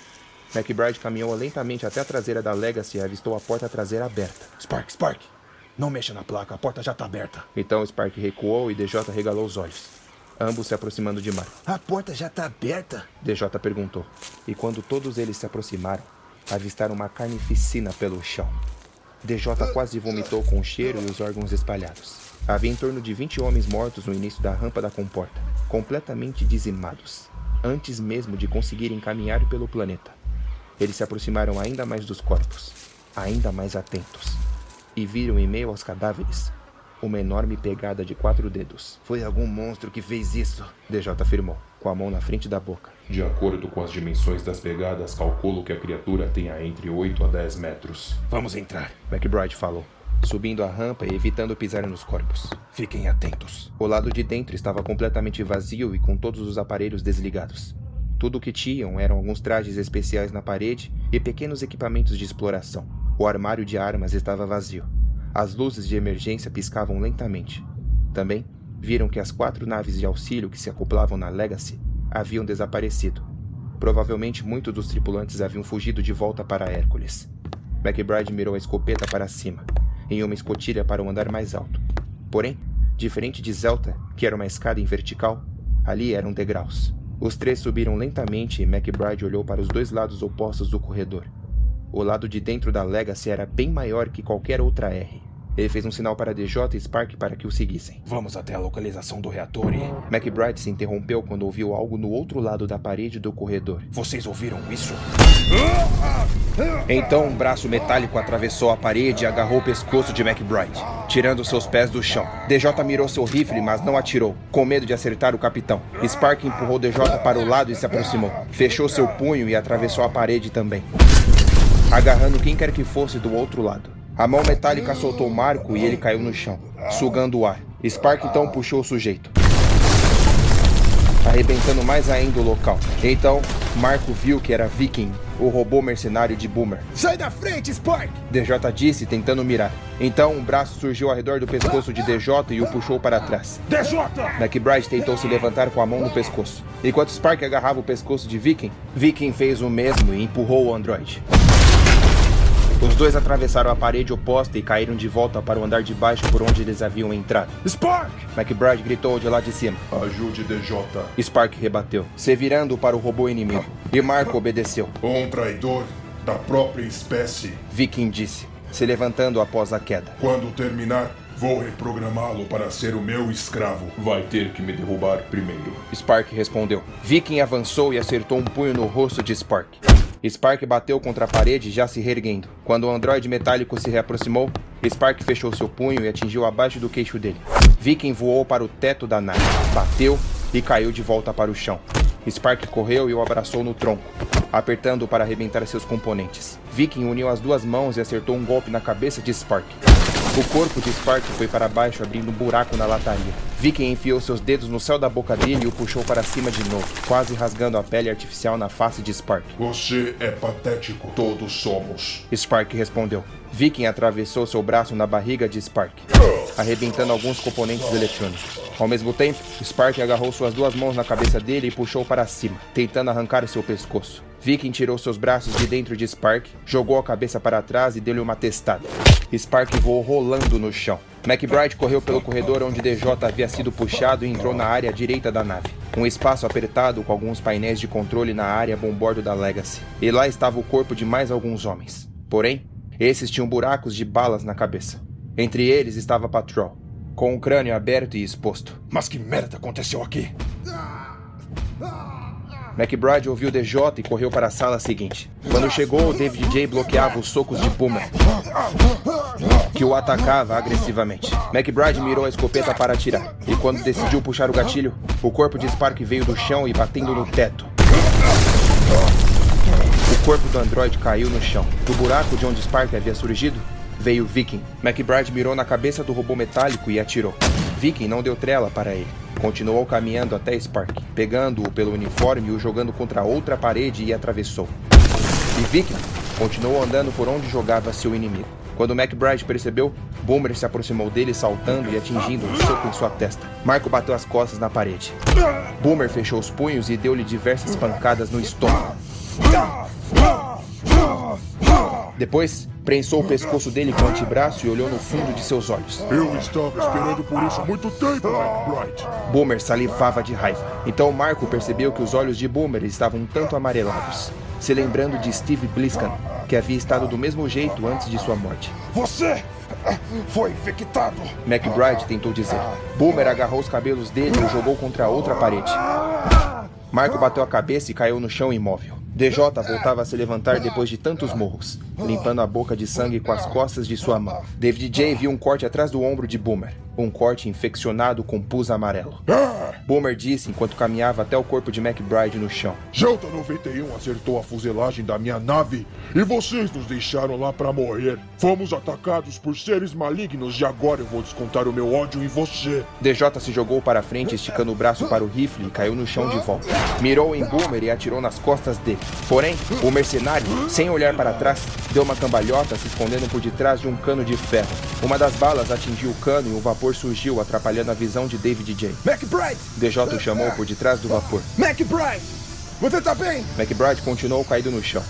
McBride caminhou lentamente até a traseira da Legacy e avistou a porta traseira aberta. Spark, Spark! Não mexa na placa, a porta já está aberta. Então Spark recuou e DJ regalou os olhos. Ambos se aproximando de Marco. A porta já está aberta? DJ perguntou. E quando todos eles se aproximaram, avistaram uma carnificina pelo chão. DJ quase vomitou com o cheiro e os órgãos espalhados. Havia em torno de 20 homens mortos no início da rampa da comporta, completamente dizimados, antes mesmo de conseguirem caminhar pelo planeta. Eles se aproximaram ainda mais dos corpos, ainda mais atentos, e viram em meio aos cadáveres uma enorme pegada de quatro dedos. Foi algum monstro que fez isso, DJ afirmou, com a mão na frente da boca. De acordo com as dimensões das pegadas, calculo que a criatura tenha entre 8 a 10 metros. Vamos entrar, McBride falou, subindo a rampa e evitando pisar nos corpos. Fiquem atentos. O lado de dentro estava completamente vazio e com todos os aparelhos desligados. Tudo o que tinham eram alguns trajes especiais na parede e pequenos equipamentos de exploração. O armário de armas estava vazio. As luzes de emergência piscavam lentamente. Também viram que as quatro naves de auxílio que se acoplavam na Legacy haviam desaparecido. Provavelmente muitos dos tripulantes haviam fugido de volta para Hércules. McBride mirou a escopeta para cima, em uma escotilha para o andar mais alto. Porém, diferente de Zelta, que era uma escada em vertical, ali eram degraus. Os três subiram lentamente e McBride olhou para os dois lados opostos do corredor. O lado de dentro da Legacy era bem maior que qualquer outra R. Ele fez um sinal para DJ e Spark para que o seguissem. Vamos até a localização do reator e. McBride se interrompeu quando ouviu algo no outro lado da parede do corredor. Vocês ouviram isso? Então um braço metálico atravessou a parede e agarrou o pescoço de McBride, tirando seus pés do chão. DJ mirou seu rifle, mas não atirou, com medo de acertar o capitão. Spark empurrou DJ para o lado e se aproximou. Fechou seu punho e atravessou a parede também, agarrando quem quer que fosse do outro lado. A mão metálica soltou Marco e ele caiu no chão, sugando o ar. Spark então puxou o sujeito, arrebentando mais ainda o local. Então, Marco viu que era Viking, o robô mercenário de Boomer. Sai da frente, Spark! DJ disse, tentando mirar. Então, um braço surgiu ao redor do pescoço de DJ e o puxou para trás. DJ! McBride tentou se levantar com a mão no pescoço. Enquanto Spark agarrava o pescoço de Viking, Viking fez o mesmo e empurrou o androide. Os dois atravessaram a parede oposta e caíram de volta para o andar de baixo por onde eles haviam entrado. Spark! McBride gritou de lá de cima. Ajude DJ. Spark rebateu, se virando para o robô inimigo. E Marco obedeceu. Um traidor da própria espécie. Viking disse, se levantando após a queda. Quando terminar, vou reprogramá-lo para ser o meu escravo. Vai ter que me derrubar primeiro. Spark respondeu. Viking avançou e acertou um punho no rosto de Spark. Spark bateu contra a parede, já se reerguendo. Quando o androide metálico se reaproximou, Spark fechou seu punho e atingiu abaixo do queixo dele. Viking voou para o teto da nave, bateu e caiu de volta para o chão. Spark correu e o abraçou no tronco, apertando para arrebentar seus componentes. Viking uniu as duas mãos e acertou um golpe na cabeça de Spark. O corpo de Spark foi para baixo, abrindo um buraco na lataria. Viking enfiou seus dedos no céu da boca dele e o puxou para cima de novo, quase rasgando a pele artificial na face de Spark. Você é patético. Todos somos. Spark respondeu. Viking atravessou seu braço na barriga de Spark, arrebentando alguns componentes eletrônicos. Ao mesmo tempo, Spark agarrou suas duas mãos na cabeça dele e puxou para cima, tentando arrancar seu pescoço. Viking tirou seus braços de dentro de Spark, jogou a cabeça para trás e deu-lhe uma testada. Spark voou rolando no chão. McBride correu pelo corredor onde DJ havia sido puxado e entrou na área direita da nave. Um espaço apertado com alguns painéis de controle na área bombordo da Legacy. E lá estava o corpo de mais alguns homens. Porém, esses tinham buracos de balas na cabeça. Entre eles estava Patrol, com o crânio aberto e exposto. Mas que merda aconteceu aqui? McBride ouviu DJ e correu para a sala seguinte. Quando chegou, David J bloqueava os socos de Boomer, que o atacava agressivamente. McBride mirou a escopeta para atirar, e quando decidiu puxar o gatilho, o corpo de Spark veio do chão e batendo no teto. O corpo do androide caiu no chão. Do buraco de onde Spark havia surgido, veio Viking. McBride mirou na cabeça do robô metálico e atirou. Viking não deu trela para ele. Continuou caminhando até Spark, pegando-o pelo uniforme e o jogando contra outra parede e atravessou. E Viking continuou andando por onde jogava seu inimigo. Quando McBride percebeu, Boomer se aproximou dele saltando e atingindo um soco em sua testa. Marco bateu as costas na parede. Boomer fechou os punhos e deu-lhe diversas pancadas no estômago. Depois, prensou o pescoço dele com o antebraço e olhou no fundo de seus olhos. Eu estava esperando por isso há muito tempo, McBride. Boomer salivava de raiva. Então Marco percebeu que os olhos de Boomer estavam um tanto amarelados, se lembrando de Steve Bliskan, que havia estado do mesmo jeito antes de sua morte. Você foi infectado! McBride tentou dizer. Boomer agarrou os cabelos dele e o jogou contra a outra parede. Marco bateu a cabeça e caiu no chão imóvel. DJ voltava a se levantar depois de tantos morros, limpando a boca de sangue com as costas de sua mão. David J viu um corte atrás do ombro de Boomer, um corte infeccionado com pus amarelo. Boomer disse enquanto caminhava até o corpo de McBride no chão. Jota 91 acertou a fuselagem da minha nave e vocês nos deixaram lá para morrer. Fomos atacados por seres malignos e agora eu vou descontar o meu ódio em você. DJ se jogou para frente, esticando o braço para o rifle e caiu no chão de volta. Mirou em Boomer e atirou nas costas dele. Porém, o mercenário, sem olhar para trás, deu uma cambalhota se escondendo por detrás de um cano de ferro. Uma das balas atingiu o cano e o vapor surgiu, atrapalhando a visão de David J. McBride! DJ o chamou por detrás do vapor. McBride! Você tá bem? McBride continuou caído no chão,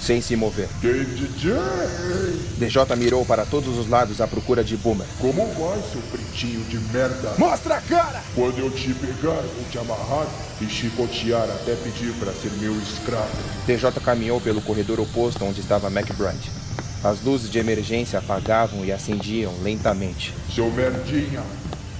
sem se mover. David J. DJ mirou para todos os lados à procura de Boomer. Como vai, seu pretinho de merda? Mostra a cara! Quando eu te pegar, vou te amarrar e chicotear até pedir para ser meu escravo. DJ caminhou pelo corredor oposto onde estava McBride. As luzes de emergência apagavam e acendiam lentamente. Seu merdinha,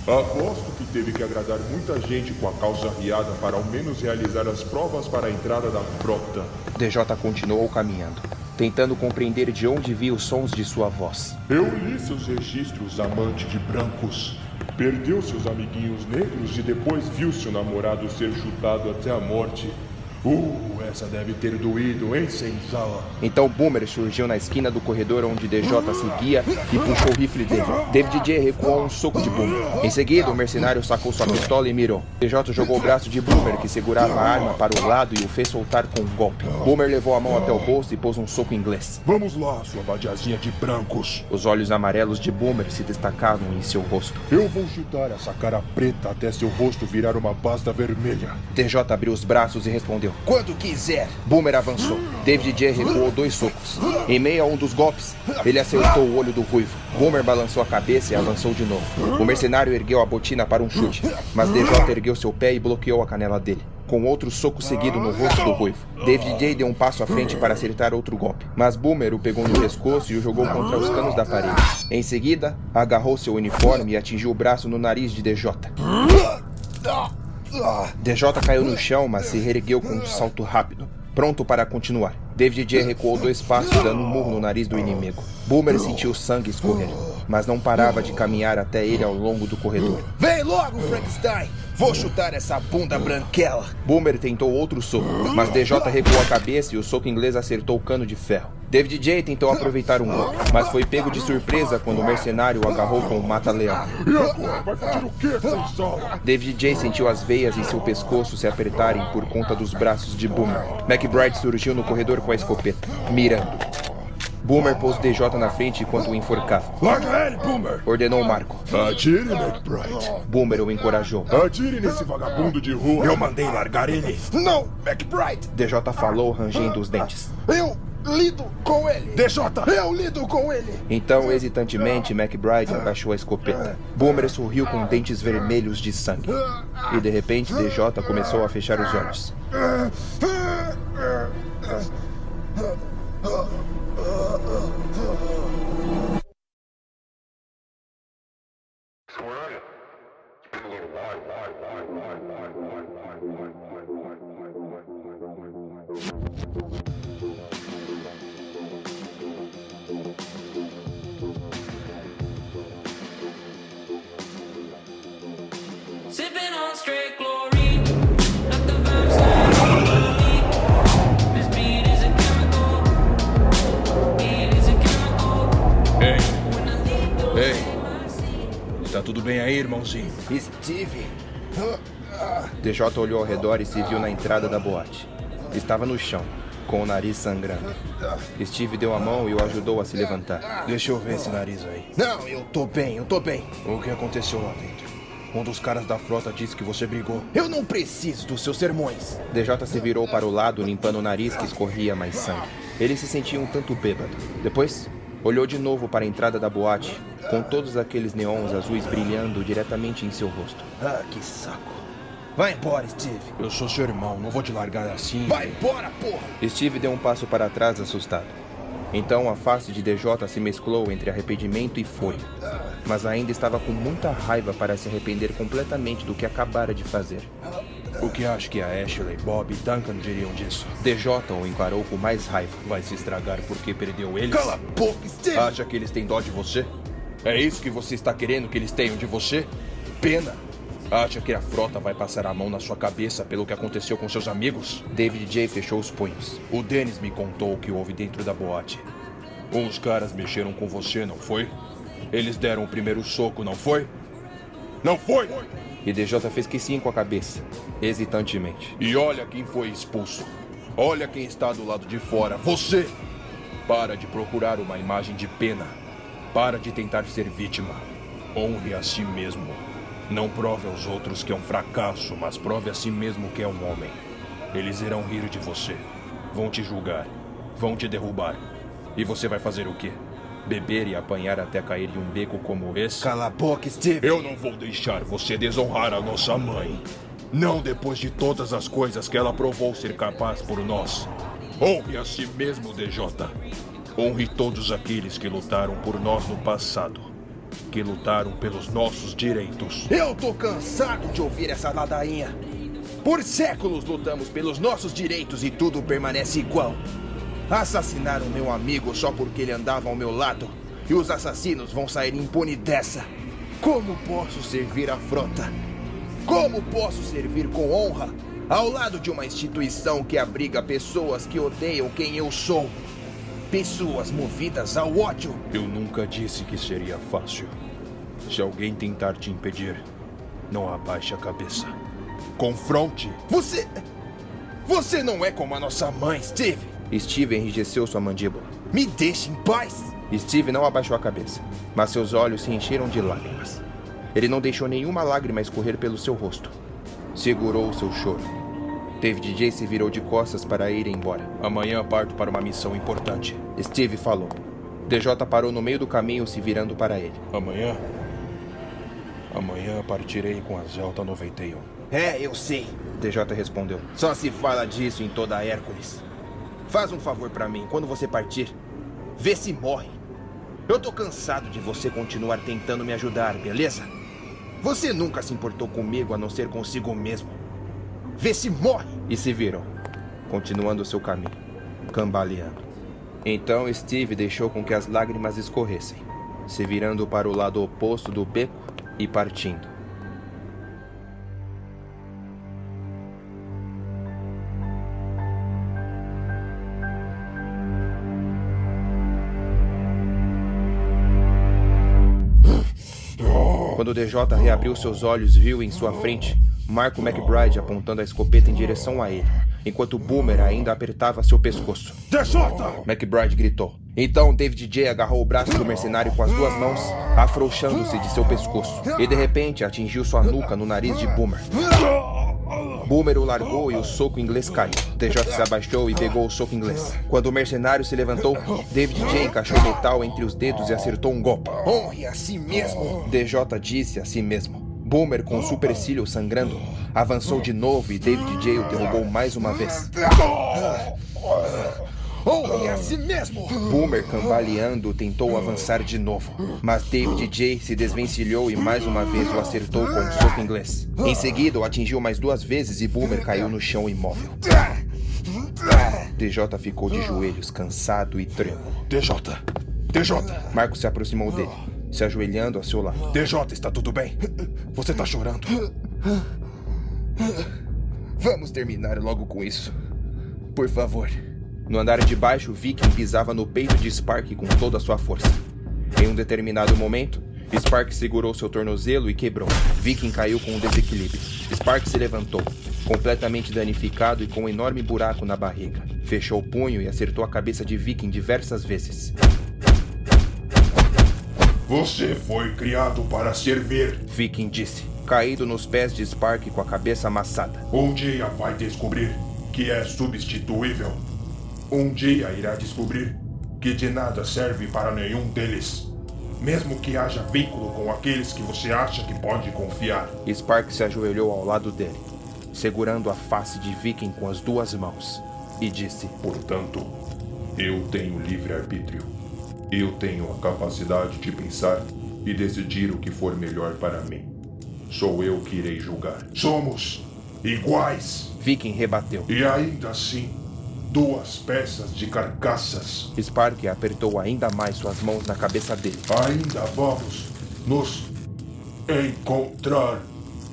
aposto que teve que agradar muita gente com a calça riada para ao menos realizar as provas para a entrada da frota. DJ continuou caminhando, tentando compreender de onde via os sons de sua voz. Eu li seus registros, amante de brancos. Perdeu seus amiguinhos negros e depois viu seu namorado ser chutado até a morte. Uh, essa deve ter doído, hein? Então Boomer surgiu na esquina do corredor onde DJ seguia e puxou o rifle dele. David J recuou um soco de Boomer. Em seguida, o mercenário sacou sua pistola e mirou. DJ jogou o braço de Boomer, que segurava a arma, para o lado e o fez soltar com um golpe. Boomer levou a mão até o bolso e pôs um soco inglês. Vamos lá, sua vadiazinha de brancos. Os olhos amarelos de Boomer se destacavam em seu rosto. Eu vou chutar essa cara preta até seu rosto virar uma pasta vermelha. DJ abriu os braços e respondeu. Quando quiser. Boomer avançou. David J recuou dois socos. Em meio a um dos golpes, ele acertou o olho do ruivo. Boomer balançou a cabeça e avançou de novo. O mercenário ergueu a botina para um chute, mas DJ ergueu seu pé e bloqueou a canela dele. Com outro soco seguido no rosto do ruivo. David J deu um passo à frente para acertar outro golpe, mas Boomer o pegou no pescoço e o jogou contra os canos da parede. Em seguida, agarrou seu uniforme e atingiu o braço no nariz de DJ. DJ caiu no chão, mas se reergueu com um salto rápido, pronto para continuar. David J recuou dois passos, dando um murro no nariz do inimigo. Boomer sentiu sangue escorrer, mas não parava de caminhar até ele ao longo do corredor. Vem logo, Frankenstein! Vou chutar essa bunda branquela! Boomer tentou outro soco, mas DJ recuou a cabeça e o soco inglês acertou o cano de ferro. David J tentou aproveitar um golpe, mas foi pego de surpresa quando o mercenário o agarrou com o mata-leão. E agora? Vai fazer o quê, senzala? David J sentiu as veias em seu pescoço se apertarem por conta dos braços de Boomer. McBride surgiu no corredor com a escopeta, mirando. Boomer pôs DJ na frente enquanto o enforcava. Larga ele, Boomer! Ordenou Marco. Atire, McBride. Boomer o encorajou. Atire nesse vagabundo de rua. Eu mandei largar ele. Não, McBride! DJ falou, rangendo os dentes. Eu lido com ele! DJ! Eu lido com ele! Então, hesitantemente, McBride abaixou a escopeta. Boomer sorriu com dentes vermelhos de sangue. E de repente, DJ começou a fechar os olhos. DJ olhou ao redor e se viu na entrada da boate. Estava no chão, com o nariz sangrando. Steve deu a mão e o ajudou a se levantar. Deixa eu ver esse nariz aí. Não, eu tô bem, eu tô bem. O que aconteceu lá dentro? Um dos caras da frota disse que você brigou. Eu não preciso dos seus sermões. DJ se virou para o lado, limpando o nariz que escorria mais sangue. Ele se sentia um tanto bêbado. Depois, olhou de novo para a entrada da boate, com todos aqueles neons azuis brilhando diretamente em seu rosto. Ah, que saco. Vai embora, Steve. Eu sou seu irmão, não vou te largar assim. Vai embora, porra! Steve deu um passo para trás, assustado. Então a face de DJ se mesclou entre arrependimento e fúria, mas ainda estava com muita raiva para se arrepender completamente do que acabara de fazer. O que acha que a Ashley, Bob e Duncan diriam disso? DJ o encarou com mais raiva. Vai se estragar porque perdeu eles? Cala a boca, Steve! Acha que eles têm dó de você? É isso que você está querendo que eles tenham de você? Pena? Acha que a frota vai passar a mão na sua cabeça pelo que aconteceu com seus amigos? David J fechou os punhos. O Dennis me contou o que houve dentro da boate. Uns caras mexeram com você, não foi? Eles deram o primeiro soco, não foi? Não foi? E DJ fez que sim com a cabeça, hesitantemente. E olha quem foi expulso. Olha quem está do lado de fora. Você! Para de procurar uma imagem de pena. Para de tentar ser vítima. Honre a si mesmo. Não prove aos outros que é um fracasso, mas prove a si mesmo que é um homem. Eles irão rir de você. Vão te julgar. Vão te derrubar. E você vai fazer o quê? Beber e apanhar até cair em um beco como esse? Cala a boca, Steve! Eu não vou deixar você desonrar a nossa mãe. Não depois de todas as coisas que ela provou ser capaz por nós. Honre a si mesmo, DJ. Honre todos aqueles que lutaram por nós no passado. Que lutaram pelos nossos direitos. Eu tô cansado de ouvir essa ladainha. Por séculos lutamos pelos nossos direitos e tudo permanece igual. Assassinaram meu amigo só porque ele andava ao meu lado. E os assassinos vão sair impune dessa. Como posso servir a frota? Como posso servir com honra ao lado de uma instituição que abriga pessoas que odeiam quem eu sou? Pessoas movidas ao ódio. Eu nunca disse que seria fácil. Se alguém tentar te impedir, não abaixe a cabeça. Confronte! Você. Você não é como a nossa mãe, Steve. Steve enrijeceu sua mandíbula. Me deixe em paz. Steve não abaixou a cabeça, mas seus olhos se encheram de lágrimas. Ele não deixou nenhuma lágrima escorrer pelo seu rosto. Segurou o seu choro. David J se virou de costas para ir embora. Amanhã parto para uma missão importante. Steve falou. DJ parou no meio do caminho, se virando para ele. Amanhã? Amanhã partirei com a Zelta 91. É, eu sei. DJ respondeu. Só se fala disso em toda a Hércules. Faz um favor pra mim, quando você partir, vê se morre. Eu tô cansado de você continuar tentando me ajudar, beleza? Você nunca se importou comigo a não ser consigo mesmo. Vê se morre! E se virou, continuando seu caminho, cambaleando. Então Steve deixou com que as lágrimas escorressem, se virando para o lado oposto do beco e partindo. Quando o DJ reabriu seus olhos, viu em sua frente Marco McBride apontando a escopeta em direção a ele, enquanto Boomer ainda apertava seu pescoço. DJ! McBride gritou. Então David J agarrou o braço do mercenário com as duas mãos, afrouxando-se de seu pescoço, e de repente atingiu sua nuca no nariz de Boomer. Boomer o largou e o soco inglês caiu. DJ se abaixou e pegou o soco inglês. Quando o mercenário se levantou, David J encaixou metal entre os dedos e acertou um golpe. Honre a si mesmo! DJ disse a si mesmo. Boomer, com o supercílio sangrando, avançou de novo e David J o derrubou mais uma vez. Honre a si mesmo! Boomer, cambaleando, tentou avançar de novo, mas David J se desvencilhou e mais uma vez o acertou com um soco inglês. Em seguida, o atingiu mais duas vezes e Boomer caiu no chão imóvel. DJ ficou de joelhos, cansado e trêmulo. DJ! DJ! Marco se aproximou dele, se ajoelhando ao seu lado. DJ, está tudo bem? Você tá chorando? Vamos terminar logo com isso. Por favor. No andar de baixo, Viking pisava no peito de Spark com toda a sua força. Em um determinado momento, Spark segurou seu tornozelo e quebrou. Viking caiu com um desequilíbrio. Spark se levantou, completamente danificado e com um enorme buraco na barriga. Fechou o punho e acertou a cabeça de Viking diversas vezes. Você foi criado para servir. Viking disse, caído nos pés de Spark com a cabeça amassada. Um dia vai descobrir que é substituível. Um dia irá descobrir que de nada serve para nenhum deles. Mesmo que haja vínculo com aqueles que você acha que pode confiar. Spark se ajoelhou ao lado dele, segurando a face de Viking com as duas mãos, e disse: Portanto, Eu tenho livre-arbítrio. Eu tenho a capacidade de pensar e decidir o que for melhor para mim. Sou eu que irei julgar. Somos iguais. Viking rebateu. E ainda assim, duas peças de carcaças. Spark apertou ainda mais suas mãos na cabeça dele. Ainda vamos nos encontrar,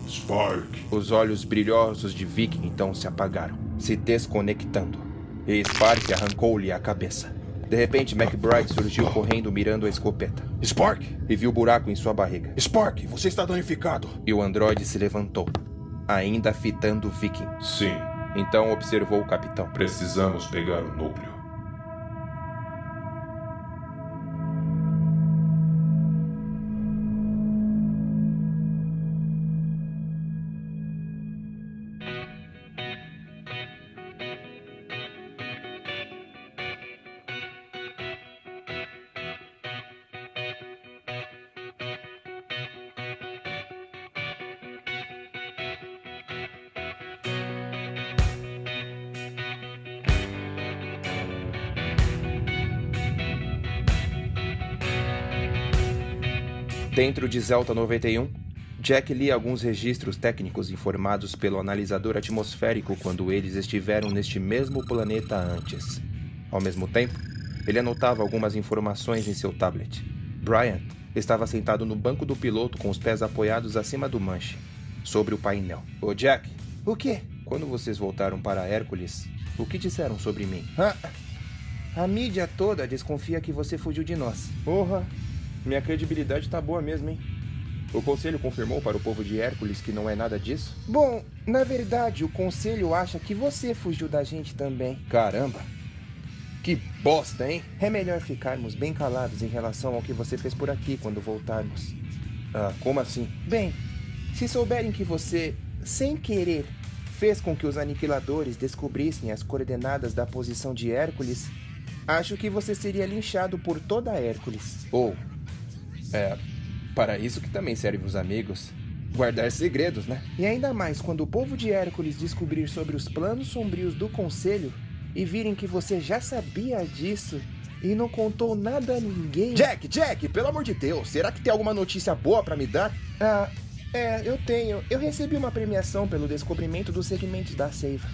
Spark. Os olhos brilhosos de Viking então se apagaram, se desconectando. E Spark arrancou-lhe a cabeça. De repente, McBride surgiu correndo mirando a escopeta Spark! e viu o buraco em sua barriga. Spark, você está danificado. E o androide se levantou, ainda fitando Viking. Sim, Então observou o capitão. precisamos pegar o núcleo. Dentro de Zelta 91, Jack lia alguns registros técnicos informados pelo analisador atmosférico quando eles estiveram neste mesmo planeta antes. Ao mesmo tempo, ele anotava algumas informações em seu tablet. Brian estava sentado no banco do piloto com os pés apoiados acima do manche, sobre o painel. Ô Jack, O quê? quando vocês voltaram para Hércules, o que disseram sobre mim? Ah, a mídia toda desconfia que você fugiu de nós. Porra, minha credibilidade tá boa mesmo, hein? O conselho confirmou para o povo de Hércules que não é nada disso? Bom, na verdade, o conselho acha que você fugiu da gente também. Caramba! Que bosta, hein? É melhor ficarmos bem calados em relação ao que você fez por aqui quando voltarmos. Ah, como assim? Bem, se souberem que você, sem querer, fez com que os aniquiladores descobrissem as coordenadas da posição de Hércules, acho que você seria linchado por toda Hércules. Ou, é, para isso que também servem os amigos. Guardar segredos, né? E ainda mais quando o povo de Hércules descobrir sobre os planos sombrios do Conselho e virem que você já sabia disso e não contou nada a ninguém. Jack, Jack, pelo amor de Deus, será que tem alguma notícia boa para me dar? Ah, é, eu tenho. Eu recebi uma premiação pelo descobrimento dos segmentos da seiva.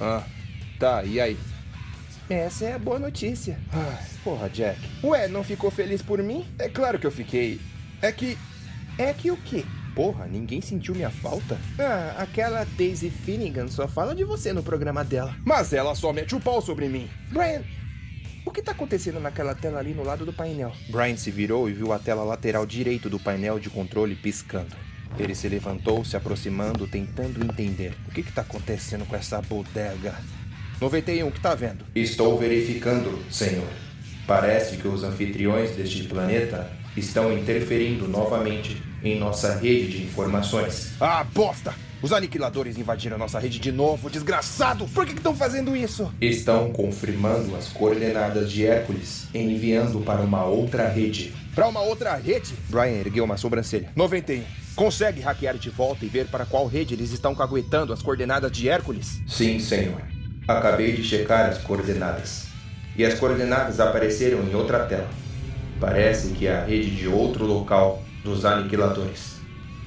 Ah, tá, e aí? Essa é a boa notícia. Ai, porra, Jack. Ué, não ficou feliz por mim? É claro que eu fiquei. É que, É que o quê? porra, ninguém sentiu minha falta? Ah, aquela Daisy Finnegan só fala de você no programa dela. Mas ela só mete o pau sobre mim. Brian, o que tá acontecendo naquela tela ali no lado do painel? Brian se virou e viu a tela lateral direito do painel de controle piscando. Ele se levantou, se aproximando, tentando entender. O que está acontecendo com essa bodega? 91, o que tá vendo? Estou verificando, senhor. Parece que os anfitriões deste planeta estão interferindo novamente em nossa rede de informações. Ah, bosta! Os aniquiladores invadiram nossa rede de novo, desgraçados! Por que estão fazendo isso? Estão confirmando as coordenadas de Hércules e enviando para uma outra rede. Pra uma outra rede? Brian ergueu uma sobrancelha. 91. Consegue hackear de volta e ver para qual rede eles estão caguetando as coordenadas de Hércules? Sim, senhor. Acabei de checar as coordenadas. E as coordenadas apareceram em outra tela. Parece que é a rede de outro local dos aniquiladores.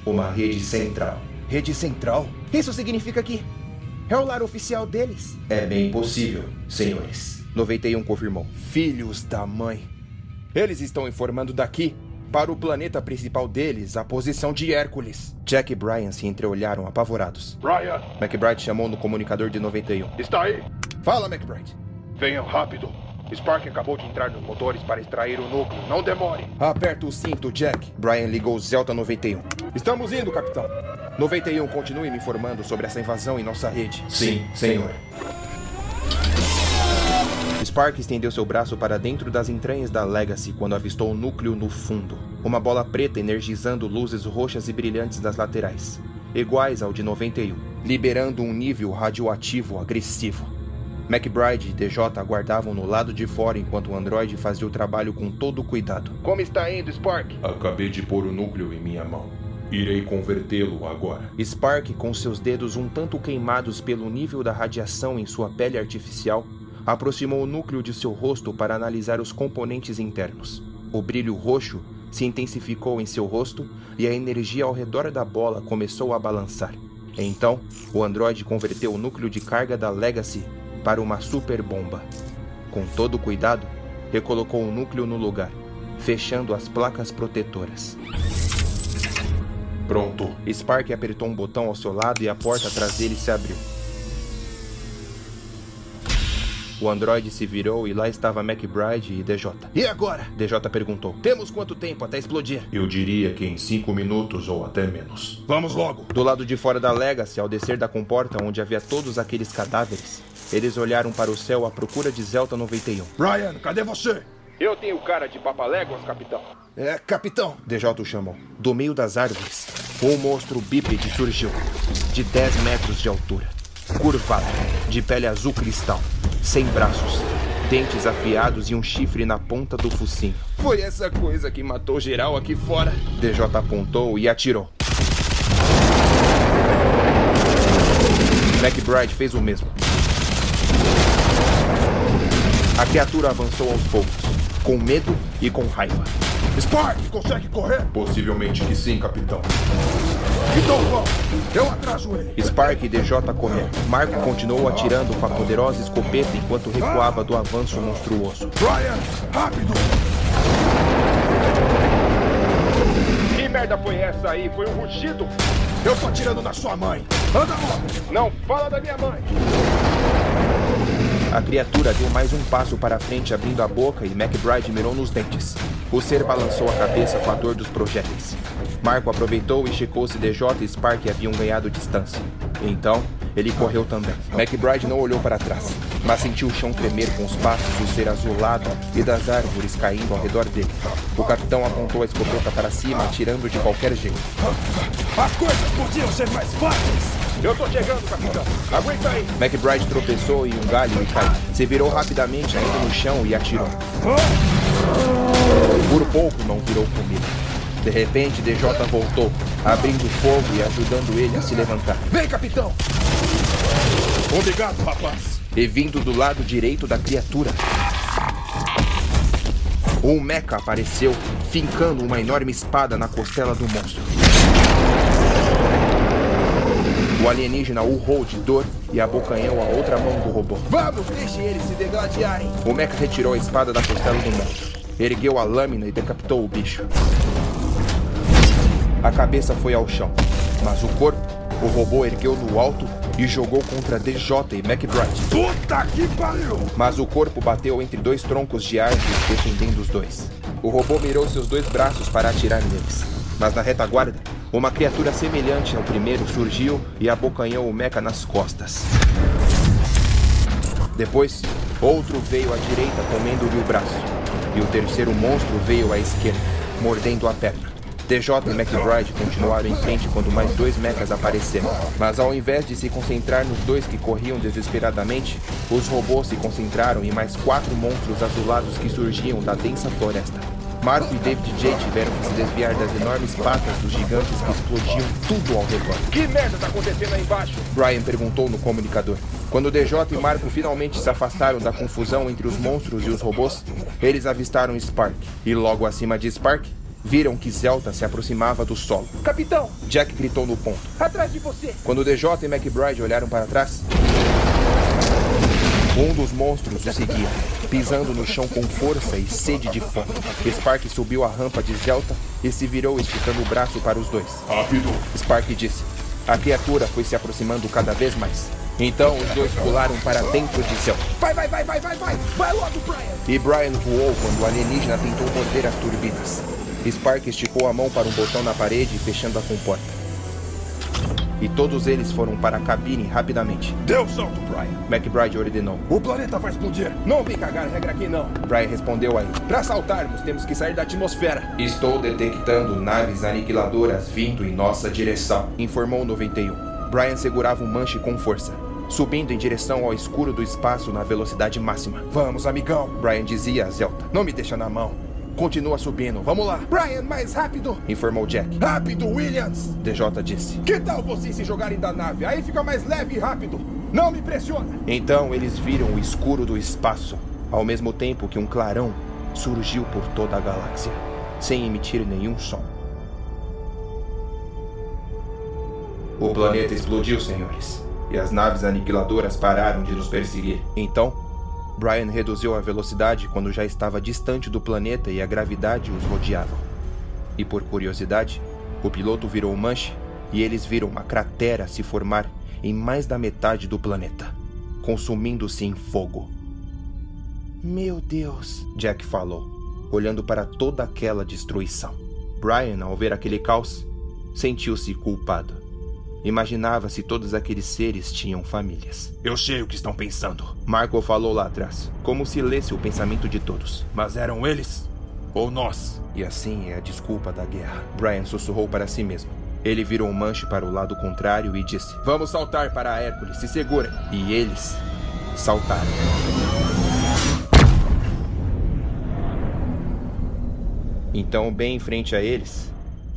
Uma rede central. Rede Central? Isso significa que é o lar oficial deles. É bem possível, senhores. 91 confirmou. Filhos da mãe. Eles estão informando daqui para o planeta principal deles a posição de Hércules. Jack e Brian se entreolharam apavorados. Brian, McBride chamou no comunicador de 91. está aí? Fala, McBride. Venham rápido. Spark acabou de entrar nos motores para extrair o núcleo. Não demore. Aperta o cinto, Jack. Brian ligou o Zelta 91. Estamos indo, capitão. 91, continue me informando sobre essa invasão em nossa rede. Sim, senhor. Spark estendeu seu braço para dentro das entranhas da Legacy quando avistou o núcleo no fundo. Uma bola preta energizando luzes roxas e brilhantes das laterais, iguais ao de 91, liberando um nível radioativo agressivo. McBride e DJ aguardavam no lado de fora enquanto o androide fazia o trabalho com todo cuidado. Como está indo, Spark? Acabei de pôr o núcleo em minha mão. Irei convertê-lo agora. Spark, com seus dedos um tanto queimados pelo nível da radiação em sua pele artificial, aproximou o núcleo de seu rosto para analisar os componentes internos. O brilho roxo se intensificou em seu rosto e a energia ao redor da bola começou a balançar. Então, o androide converteu o núcleo de carga da Legacy para uma super bomba. Com todo cuidado, recolocou o núcleo no lugar, fechando as placas protetoras. Pronto. Spark apertou um botão ao seu lado e a porta atrás dele se abriu. O androide se virou e lá estava McBride e DJ. E agora? DJ perguntou. Temos quanto tempo até explodir? Eu diria que em cinco minutos ou até menos. Vamos logo. Do lado de fora da Legacy, ao descer da comporta onde havia todos aqueles cadáveres, eles olharam para o céu à procura de Zelta 91. Brian, cadê você? Eu tenho cara de papaléguas, capitão. É, capitão. DJ o chamou. Do meio das árvores, um monstro bípede surgiu, de 10 metros de altura. Curvado, de pele azul cristal, sem braços, dentes afiados e um chifre na ponta do focinho. Foi essa coisa que matou geral aqui fora. DJ apontou e atirou. McBride fez o mesmo. A criatura avançou aos poucos, com medo e com raiva. Spark, consegue correr? Possivelmente que sim, capitão. Então vamos. Eu atraso ele. Spark e DJ correram. Marco continuou atirando com a poderosa escopeta enquanto recuava do avanço monstruoso. Brian, rápido. Que merda foi essa aí? Foi um rugido? Eu tô atirando na sua mãe. Anda logo. Não fala da minha mãe. A criatura deu mais um passo para frente, abrindo a boca, e McBride mirou nos dentes. O ser balançou a cabeça com a dor dos projéteis. Marco aproveitou e checou se DJ e Spark haviam ganhado distância. Então, ele correu também. McBride não olhou para trás, mas sentiu o chão tremer com os passos do ser azulado e das árvores caindo ao redor dele. O capitão apontou a escopeta para cima, atirando de qualquer jeito. As coisas podiam ser mais fáceis. Eu tô chegando, capitão. Aguenta aí. McBride tropeçou em um galho e caiu. Se virou rapidamente, caindo no chão e atirou. Por pouco não virou comida. De repente, DJ voltou, abrindo fogo e ajudando ele a se levantar. Vem, capitão. Obrigado, rapaz. E vindo do lado direito da criatura, um mecha apareceu, fincando uma enorme espada na costela do monstro. O alienígena urrou de dor e abocanhou a outra mão do robô. Vamos, deixe eles se degladiarem. O mecha retirou a espada da costela do monstro, ergueu a lâmina e decapitou o bicho. A cabeça foi ao chão, mas o corpo, o robô ergueu no alto e jogou contra DJ e McBride. Puta que pariu. Mas o corpo bateu entre dois troncos de árvores, defendendo os dois. O robô mirou seus dois braços para atirar neles. Mas na retaguarda, uma criatura semelhante ao primeiro surgiu e abocanhou o mecha nas costas. Depois, outro veio à direita, comendo-lhe o braço. E o terceiro monstro veio à esquerda, mordendo a perna. DJ e McBride continuaram em frente quando mais dois mechas apareceram. Mas ao invés de se concentrar nos dois que corriam desesperadamente, os robôs se concentraram em mais quatro monstros azulados que surgiam da densa floresta. Marco e David J tiveram que se desviar das enormes patas dos gigantes que explodiam tudo ao redor. Que merda tá acontecendo aí embaixo? Brian perguntou no comunicador. Quando DJ e Marco finalmente se afastaram da confusão entre os monstros e os robôs, eles avistaram Spark. E logo acima de Spark, viram que Zelta se aproximava do solo. Capitão, Jack gritou no ponto. atrás de você. Quando DJ e McBride olharam para trás, um dos monstros o seguia, pisando no chão com força e sede de fome. Spark subiu a rampa de Zelta e se virou esticando o braço para os dois. Rápido. Spark disse. A criatura foi se aproximando cada vez mais. Então os dois pularam para dentro de Zelta. Vai, vai, vai, vai, vai, vai. Vai logo, Brian. E Brian voou quando o alienígena tentou morder as turbinas. Spark esticou a mão para um botão na parede, fechando a comporta. E todos eles foram para a cabine rapidamente. Deu salto, Brian. McBride ordenou. O planeta vai explodir. Não vem cagar regra aqui não. Brian respondeu aí. Pra saltarmos, temos que sair da atmosfera. Estou detectando naves aniquiladoras vindo em nossa direção, informou o 91. Brian segurava um manche com força, subindo em direção ao escuro do espaço na velocidade máxima. Vamos, amigão. Brian dizia a Zelta. Não me deixa na mão. Continua subindo, vamos lá, Brian, mais rápido. informou Jack. Rápido, Williams. DJ disse. Que tal vocês se jogarem da nave? Aí fica mais leve e rápido. Não me pressiona! Então eles viram o escuro do espaço, ao mesmo tempo que um clarão surgiu por toda a galáxia, sem emitir nenhum som. O planeta explodiu, senhores, e as naves aniquiladoras pararam de nos perseguir. Então, Brian reduziu a velocidade quando já estava distante do planeta e a gravidade os rodeava. E por curiosidade, o piloto virou o manche e eles viram uma cratera se formar em mais da metade do planeta, consumindo-se em fogo. Meu Deus, Jack falou, olhando para toda aquela destruição. Brian, ao ver aquele caos, sentiu-se culpado. Imaginava se todos aqueles seres tinham famílias. Eu sei o que estão pensando. Marco falou lá atrás, como se lesse o pensamento de todos. Mas eram eles? Ou nós? E assim é a desculpa da guerra. Brian sussurrou para si mesmo. Ele virou um manche para o lado contrário e disse: Vamos saltar para a Hércules, se segurem. E eles saltaram. Então, bem em frente a eles,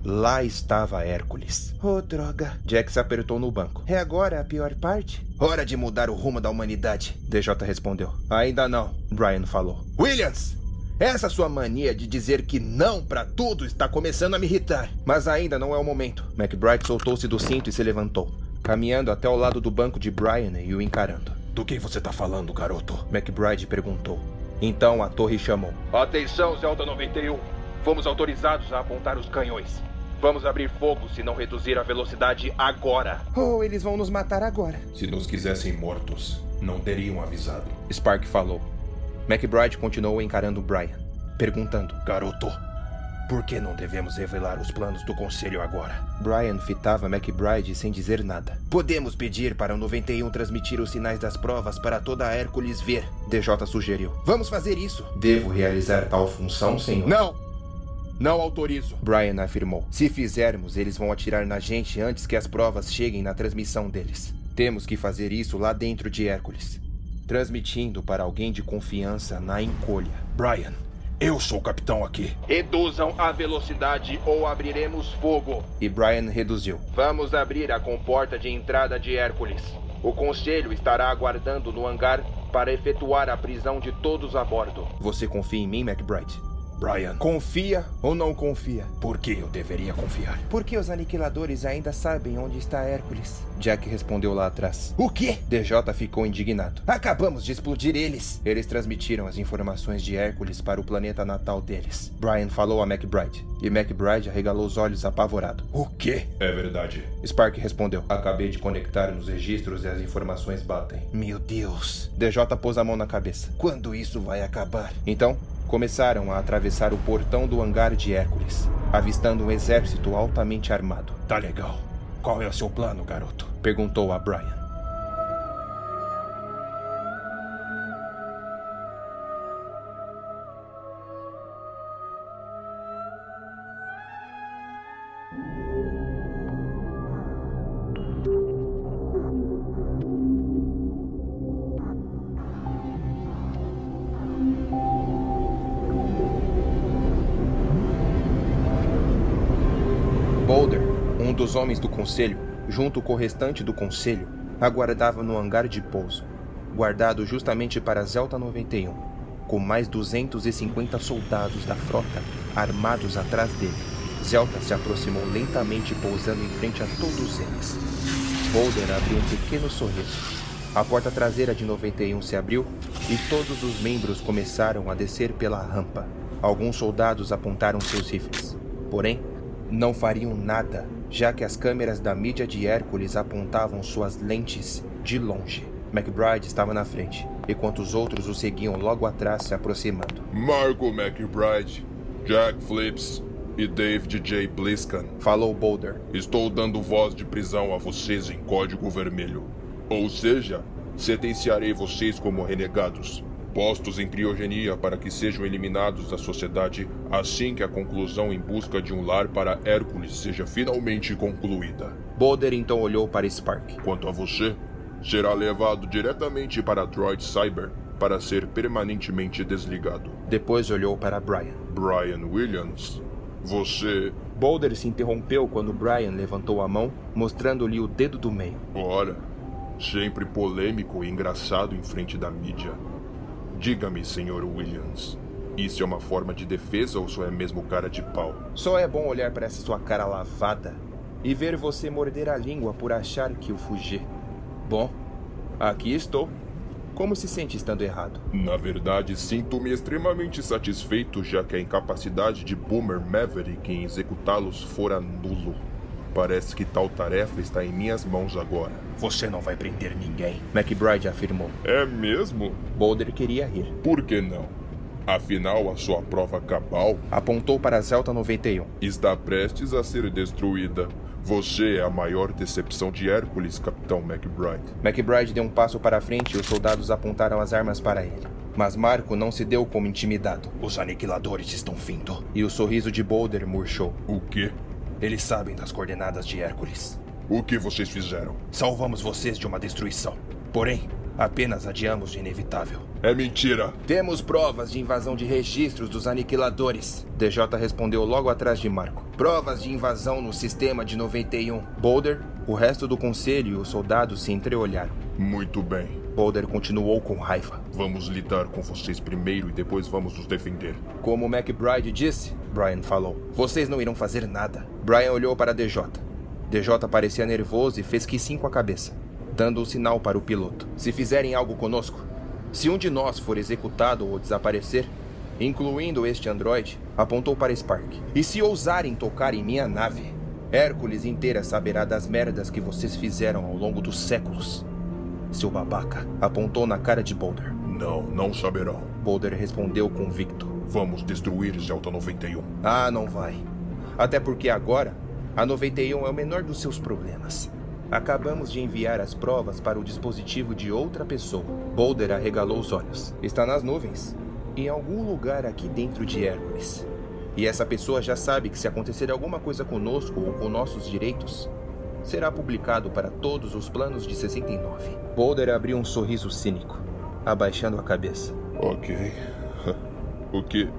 lá estava Hércules. Oh, droga. Jack se apertou no banco. É agora a pior parte? Hora de mudar o rumo da humanidade. DJ respondeu. Ainda não, Brian falou. Williams! Essa sua mania de dizer que não pra tudo está começando a me irritar. Mas ainda não é o momento. McBride soltou-se do cinto e se levantou, caminhando até o lado do banco de Brian e o encarando. Do que você tá falando, garoto? McBride perguntou. Então a torre chamou. Atenção, Zelda 91. Fomos autorizados a apontar os canhões. Vamos abrir fogo se não reduzir a velocidade agora. Oh, eles vão nos matar agora. Se nos quisessem mortos, não teriam avisado. Spark falou. McBride continuou encarando Brian, perguntando: Garoto, por que não devemos revelar os planos do conselho agora? Brian fitava McBride sem dizer nada. Podemos pedir para o 91 transmitir os sinais das provas para toda a Hércules ver. DJ sugeriu. Vamos fazer isso. Devo realizar tal função, senhor? Não! Não autorizo. Brian afirmou. Se fizermos, eles vão atirar na gente antes que as provas cheguem na transmissão deles. Temos que fazer isso lá dentro de Hércules. Transmitindo para alguém de confiança na encolha. Brian, eu sou o capitão aqui. Reduzam a velocidade ou abriremos fogo. E Brian reduziu. Vamos abrir a comporta de entrada de Hércules. O conselho estará aguardando no hangar para efetuar a prisão de todos a bordo. Você confia em mim, McBride? Brian, Confia ou não confia? por que eu deveria confiar? Por que os aniquiladores ainda sabem onde está Hércules? Jack respondeu lá atrás. O quê? DJ ficou indignado. Acabamos de explodir eles. Eles transmitiram as informações de Hércules para o planeta natal deles. Brian falou a McBride, e McBride arregalou os olhos apavorado. O quê? É verdade. Spark respondeu. Acabei de conectar nos registros e as informações batem. Meu Deus. DJ pôs a mão na cabeça. Quando isso vai acabar? Então, começaram a atravessar o portão do hangar de Hércules, avistando um exército altamente armado. Tá legal. Qual é o seu plano, garoto? Perguntou a Brian. Dos homens do conselho, junto com o restante do conselho, aguardava no hangar de pouso, guardado justamente para Zelta 91, com mais 250 soldados da frota armados atrás dele. Zelta se aproximou lentamente pousando em frente a todos eles. Boulder abriu um pequeno sorriso. A porta traseira de 91 se abriu e todos os membros começaram a descer pela rampa. Alguns soldados apontaram seus rifles. Porém, não fariam nada, já que as câmeras da mídia de Hércules apontavam suas lentes de longe. McBride estava na frente, enquanto os outros o seguiam logo atrás, se aproximando. Marco McBride, Jack Flips e David J. Bliskan. Falou Boulder. Estou dando voz de prisão a vocês em código vermelho. Ou seja, sentenciarei vocês como renegados, postos em criogenia para que sejam eliminados da sociedade assim que a conclusão em busca de um lar para Hércules seja finalmente concluída. Boulder então olhou para Spark. Quanto a você, será levado diretamente para Droid Cyber para ser permanentemente desligado. Depois olhou para Brian. Brian Williams, você. Boulder se interrompeu quando Brian levantou a mão, mostrando-lhe o dedo do meio. Ora, Sempre polêmico e engraçado em frente da mídia. Diga-me, Sr. Williams, isso é uma forma de defesa ou só é mesmo cara de pau? Só é bom olhar para essa sua cara lavada e ver você morder a língua por achar que eu fugi. Bom, aqui estou. Como se sente estando errado? Na verdade, sinto-me extremamente satisfeito, já que a incapacidade de Boomer Maverick em executá-los fora nulo. Parece que tal tarefa está em minhas mãos agora. Você não vai prender ninguém. McBride afirmou. É mesmo? Boulder queria rir. Por que não? Afinal, a sua prova cabal Apontou para a Zelta 91. está prestes a ser destruída. Você é a maior decepção de Hércules, Capitão McBride. McBride deu um passo para a frente e os soldados apontaram as armas para ele. Mas Marco não se deu como intimidado. Os aniquiladores estão vindo. E o sorriso de Boulder murchou. O quê? Eles sabem das coordenadas de Hércules. O que vocês fizeram? Salvamos vocês de uma destruição. Porém, apenas adiamos o inevitável. É mentira! Temos provas de invasão de registros dos aniquiladores. DJ respondeu logo atrás de Marco. Provas de invasão no sistema de 91. Boulder, o resto do conselho e os soldados se entreolharam. Muito bem. Boulder continuou com raiva. Vamos lidar com vocês primeiro e depois vamos nos defender. Como McBride disse, Brian falou, vocês não irão fazer nada. Brian olhou para DJ. DJ parecia nervoso e fez que sim com a cabeça, dando o sinal para o piloto. Se fizerem algo conosco, se um de nós for executado ou desaparecer, incluindo este androide, apontou para Spark. E se ousarem tocar em minha nave, Hércules inteira saberá das merdas que vocês fizeram ao longo dos séculos. Seu babaca apontou na cara de Boulder. Não, não saberão. Boulder respondeu convicto. Vamos destruir Zelta 91. Ah, não vai. Até porque agora, a 91 é o menor dos seus problemas. Acabamos de enviar as provas para o dispositivo de outra pessoa. Boulder arregalou os olhos. Está nas nuvens. Em algum lugar aqui dentro de Hércules. E essa pessoa já sabe que se acontecer alguma coisa conosco ou com nossos direitos, será publicado para todos os planos de 69. Boulder abriu um sorriso cínico, abaixando a cabeça. Ok. O que.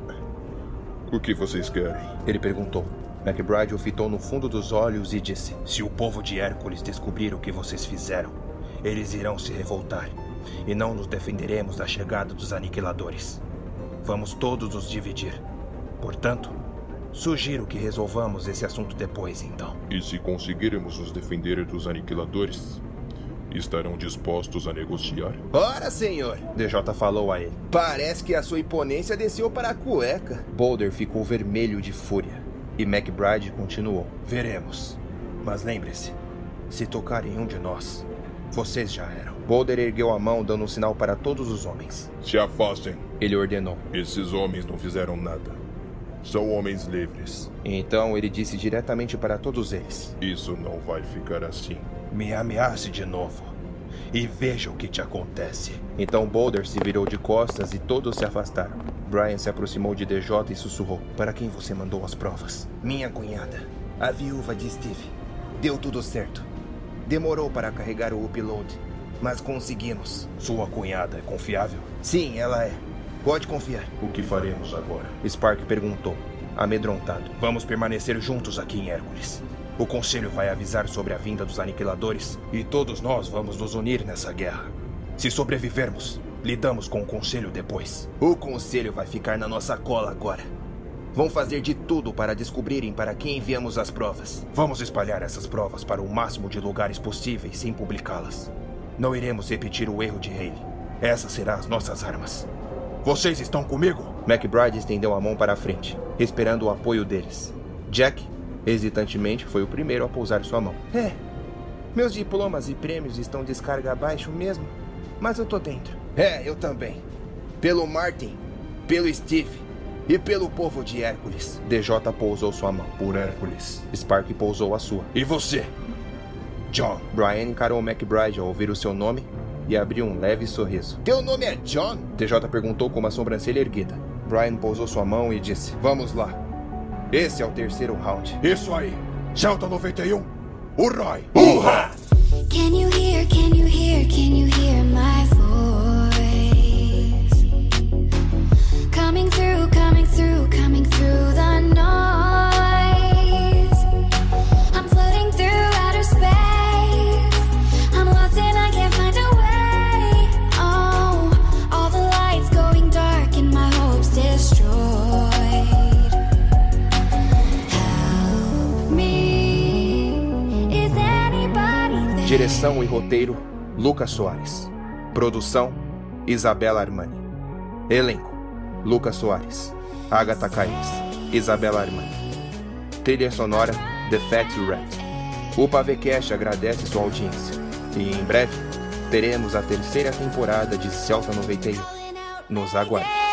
O que vocês querem? Ele perguntou. McBride o fitou no fundo dos olhos e disse: Se o povo de Hércules descobrir o que vocês fizeram, eles irão se revoltar. E não nos defenderemos da chegada dos aniquiladores. Vamos todos nos dividir. Portanto, sugiro que resolvamos esse assunto depois, então. E se conseguirmos nos defender dos aniquiladores, estarão dispostos a negociar? Ora, senhor, DJ falou a ele. Parece que a sua imponência desceu para a cueca. Boulder ficou vermelho de fúria. E McBride continuou. Veremos. Mas lembre-se: se tocarem um de nós, vocês já eram. Boulder ergueu a mão, dando um sinal para todos os homens. Se afastem. Ele ordenou. Esses homens não fizeram nada. São homens livres. Então ele disse diretamente para todos eles: Isso não vai ficar assim. Me ameace de novo. E veja o que te acontece. Então Boulder se virou de costas e todos se afastaram. Brian se aproximou de DJ e sussurrou: Para quem você mandou as provas? Minha cunhada, a viúva de Steve. Deu tudo certo. Demorou para carregar o upload, mas conseguimos. Sua cunhada é confiável? Sim, ela é. Pode confiar. O que faremos agora? Spark perguntou, amedrontado. Vamos permanecer juntos aqui em Hércules. O conselho vai avisar sobre a vinda dos aniquiladores e todos nós vamos nos unir nessa guerra. Se sobrevivermos, lidamos com o conselho depois. O conselho vai ficar na nossa cola agora. Vão fazer de tudo para descobrirem para quem enviamos as provas. Vamos espalhar essas provas para o máximo de lugares possíveis sem publicá-las. Não iremos repetir o erro de Haley. Essas serão as nossas armas. Vocês estão comigo? McBride estendeu a mão para a frente, esperando o apoio deles. Jack, hesitantemente, foi o primeiro a pousar sua mão. É. Meus diplomas e prêmios estão descarga abaixo mesmo, mas eu tô dentro. É, eu também. Pelo Martin, pelo Steve e pelo povo de Hércules. DJ pousou sua mão. Por Hércules. Spark pousou a sua. E você? John. Brian encarou McBride ao ouvir o seu nome e abriu um leve sorriso. Teu nome é John? DJ perguntou com uma sobrancelha erguida. Brian pousou sua mão e disse: Vamos lá. Esse é o terceiro round. Isso aí. Celta 91. O Roy. Can you hear, can you hear, can you hear my voice? Coming through, coming through, coming through the noise. Direção e roteiro: Lucas Soares. Produção: Isabela Armani. Elenco: Lucas Soares, Agatha Caes, Isabela Armani. Trilha sonora: The Fat Rat. O Pavecast agradece sua audiência e em breve teremos a terceira temporada de Celta 91. Nos aguarde.